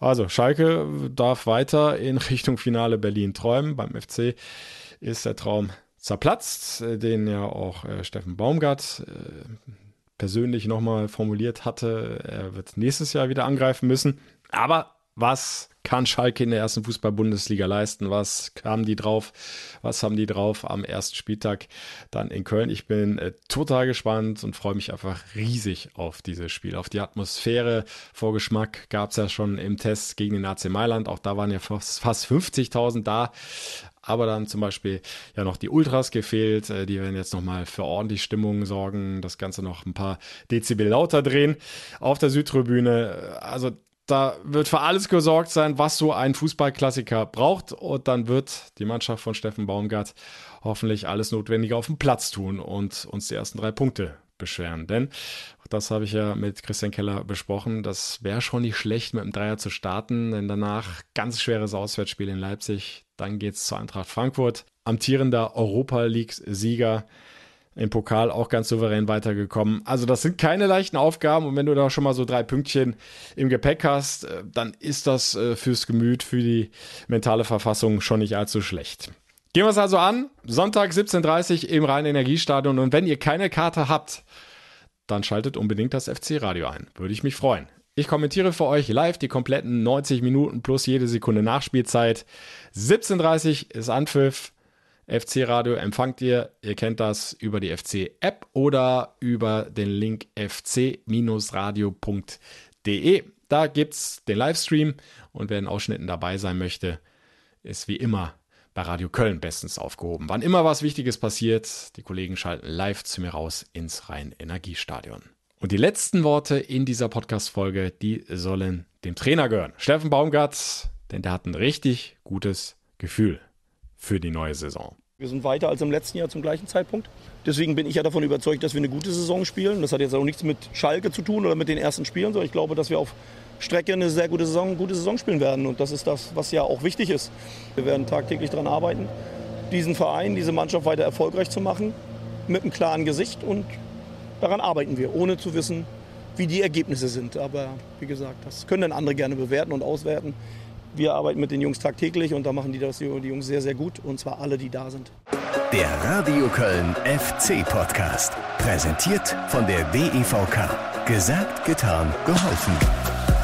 Also Schalke darf weiter in Richtung Finale Berlin träumen. Beim FC ist der Traum zerplatzt, den ja auch äh, Steffen Baumgart äh, persönlich nochmal formuliert hatte. Er wird nächstes Jahr wieder angreifen müssen. Aber was kann Schalke in der ersten Fußball-Bundesliga leisten? Was kamen die drauf? Was haben die drauf am ersten Spieltag dann in Köln? Ich bin äh, total gespannt und freue mich einfach riesig auf dieses Spiel, auf die Atmosphäre. Vorgeschmack gab es ja schon im Test gegen den AC Mailand. Auch da waren ja fast, fast 50.000 da aber dann zum Beispiel ja noch die Ultras gefehlt. Äh, die werden jetzt nochmal für ordentlich Stimmung sorgen, das Ganze noch ein paar Dezibel lauter drehen auf der Südtribüne. Also da wird für alles gesorgt sein, was so ein Fußballklassiker braucht. Und dann wird die Mannschaft von Steffen Baumgart hoffentlich alles Notwendige auf dem Platz tun und uns die ersten drei Punkte beschweren. Denn, das habe ich ja mit Christian Keller besprochen, das wäre schon nicht schlecht, mit dem Dreier zu starten, denn danach ganz schweres Auswärtsspiel in Leipzig. Dann geht es zur Eintracht Frankfurt. Amtierender Europa League-Sieger im Pokal auch ganz souverän weitergekommen. Also das sind keine leichten Aufgaben und wenn du da schon mal so drei Pünktchen im Gepäck hast, äh, dann ist das äh, fürs Gemüt, für die mentale Verfassung schon nicht allzu schlecht. Gehen wir es also an. Sonntag 17.30 Uhr im Rhein-Energiestadion und wenn ihr keine Karte habt, dann schaltet unbedingt das FC-Radio ein. Würde ich mich freuen. Ich kommentiere für euch live die kompletten 90 Minuten plus jede Sekunde Nachspielzeit. 17.30 Uhr ist Anpfiff. FC-Radio empfangt ihr, ihr kennt das, über die FC-App oder über den Link fc-radio.de. Da gibt es den Livestream und wer in Ausschnitten dabei sein möchte, ist wie immer bei Radio Köln bestens aufgehoben. Wann immer was Wichtiges passiert, die Kollegen schalten live zu mir raus ins Rhein-Energiestadion. Und die letzten Worte in dieser Podcast-Folge, die sollen dem Trainer gehören. Steffen Baumgart, denn der hat ein richtig gutes Gefühl für die neue Saison. Wir sind weiter als im letzten Jahr zum gleichen Zeitpunkt. Deswegen bin ich ja davon überzeugt, dass wir eine gute Saison spielen. Das hat jetzt auch nichts mit Schalke zu tun oder mit den ersten Spielen, sondern ich glaube, dass wir auf Strecke eine sehr gute Saison, gute Saison spielen werden. Und das ist das, was ja auch wichtig ist. Wir werden tagtäglich daran arbeiten, diesen Verein, diese Mannschaft weiter erfolgreich zu machen, mit einem klaren Gesicht. Und daran arbeiten wir, ohne zu wissen, wie die Ergebnisse sind. Aber wie gesagt, das können dann andere gerne bewerten und auswerten. Wir arbeiten mit den Jungs tagtäglich und da machen die das die Jungs sehr, sehr gut und zwar alle, die da sind. Der Radio Köln FC Podcast. Präsentiert von der DEVK. Gesagt, getan, geholfen.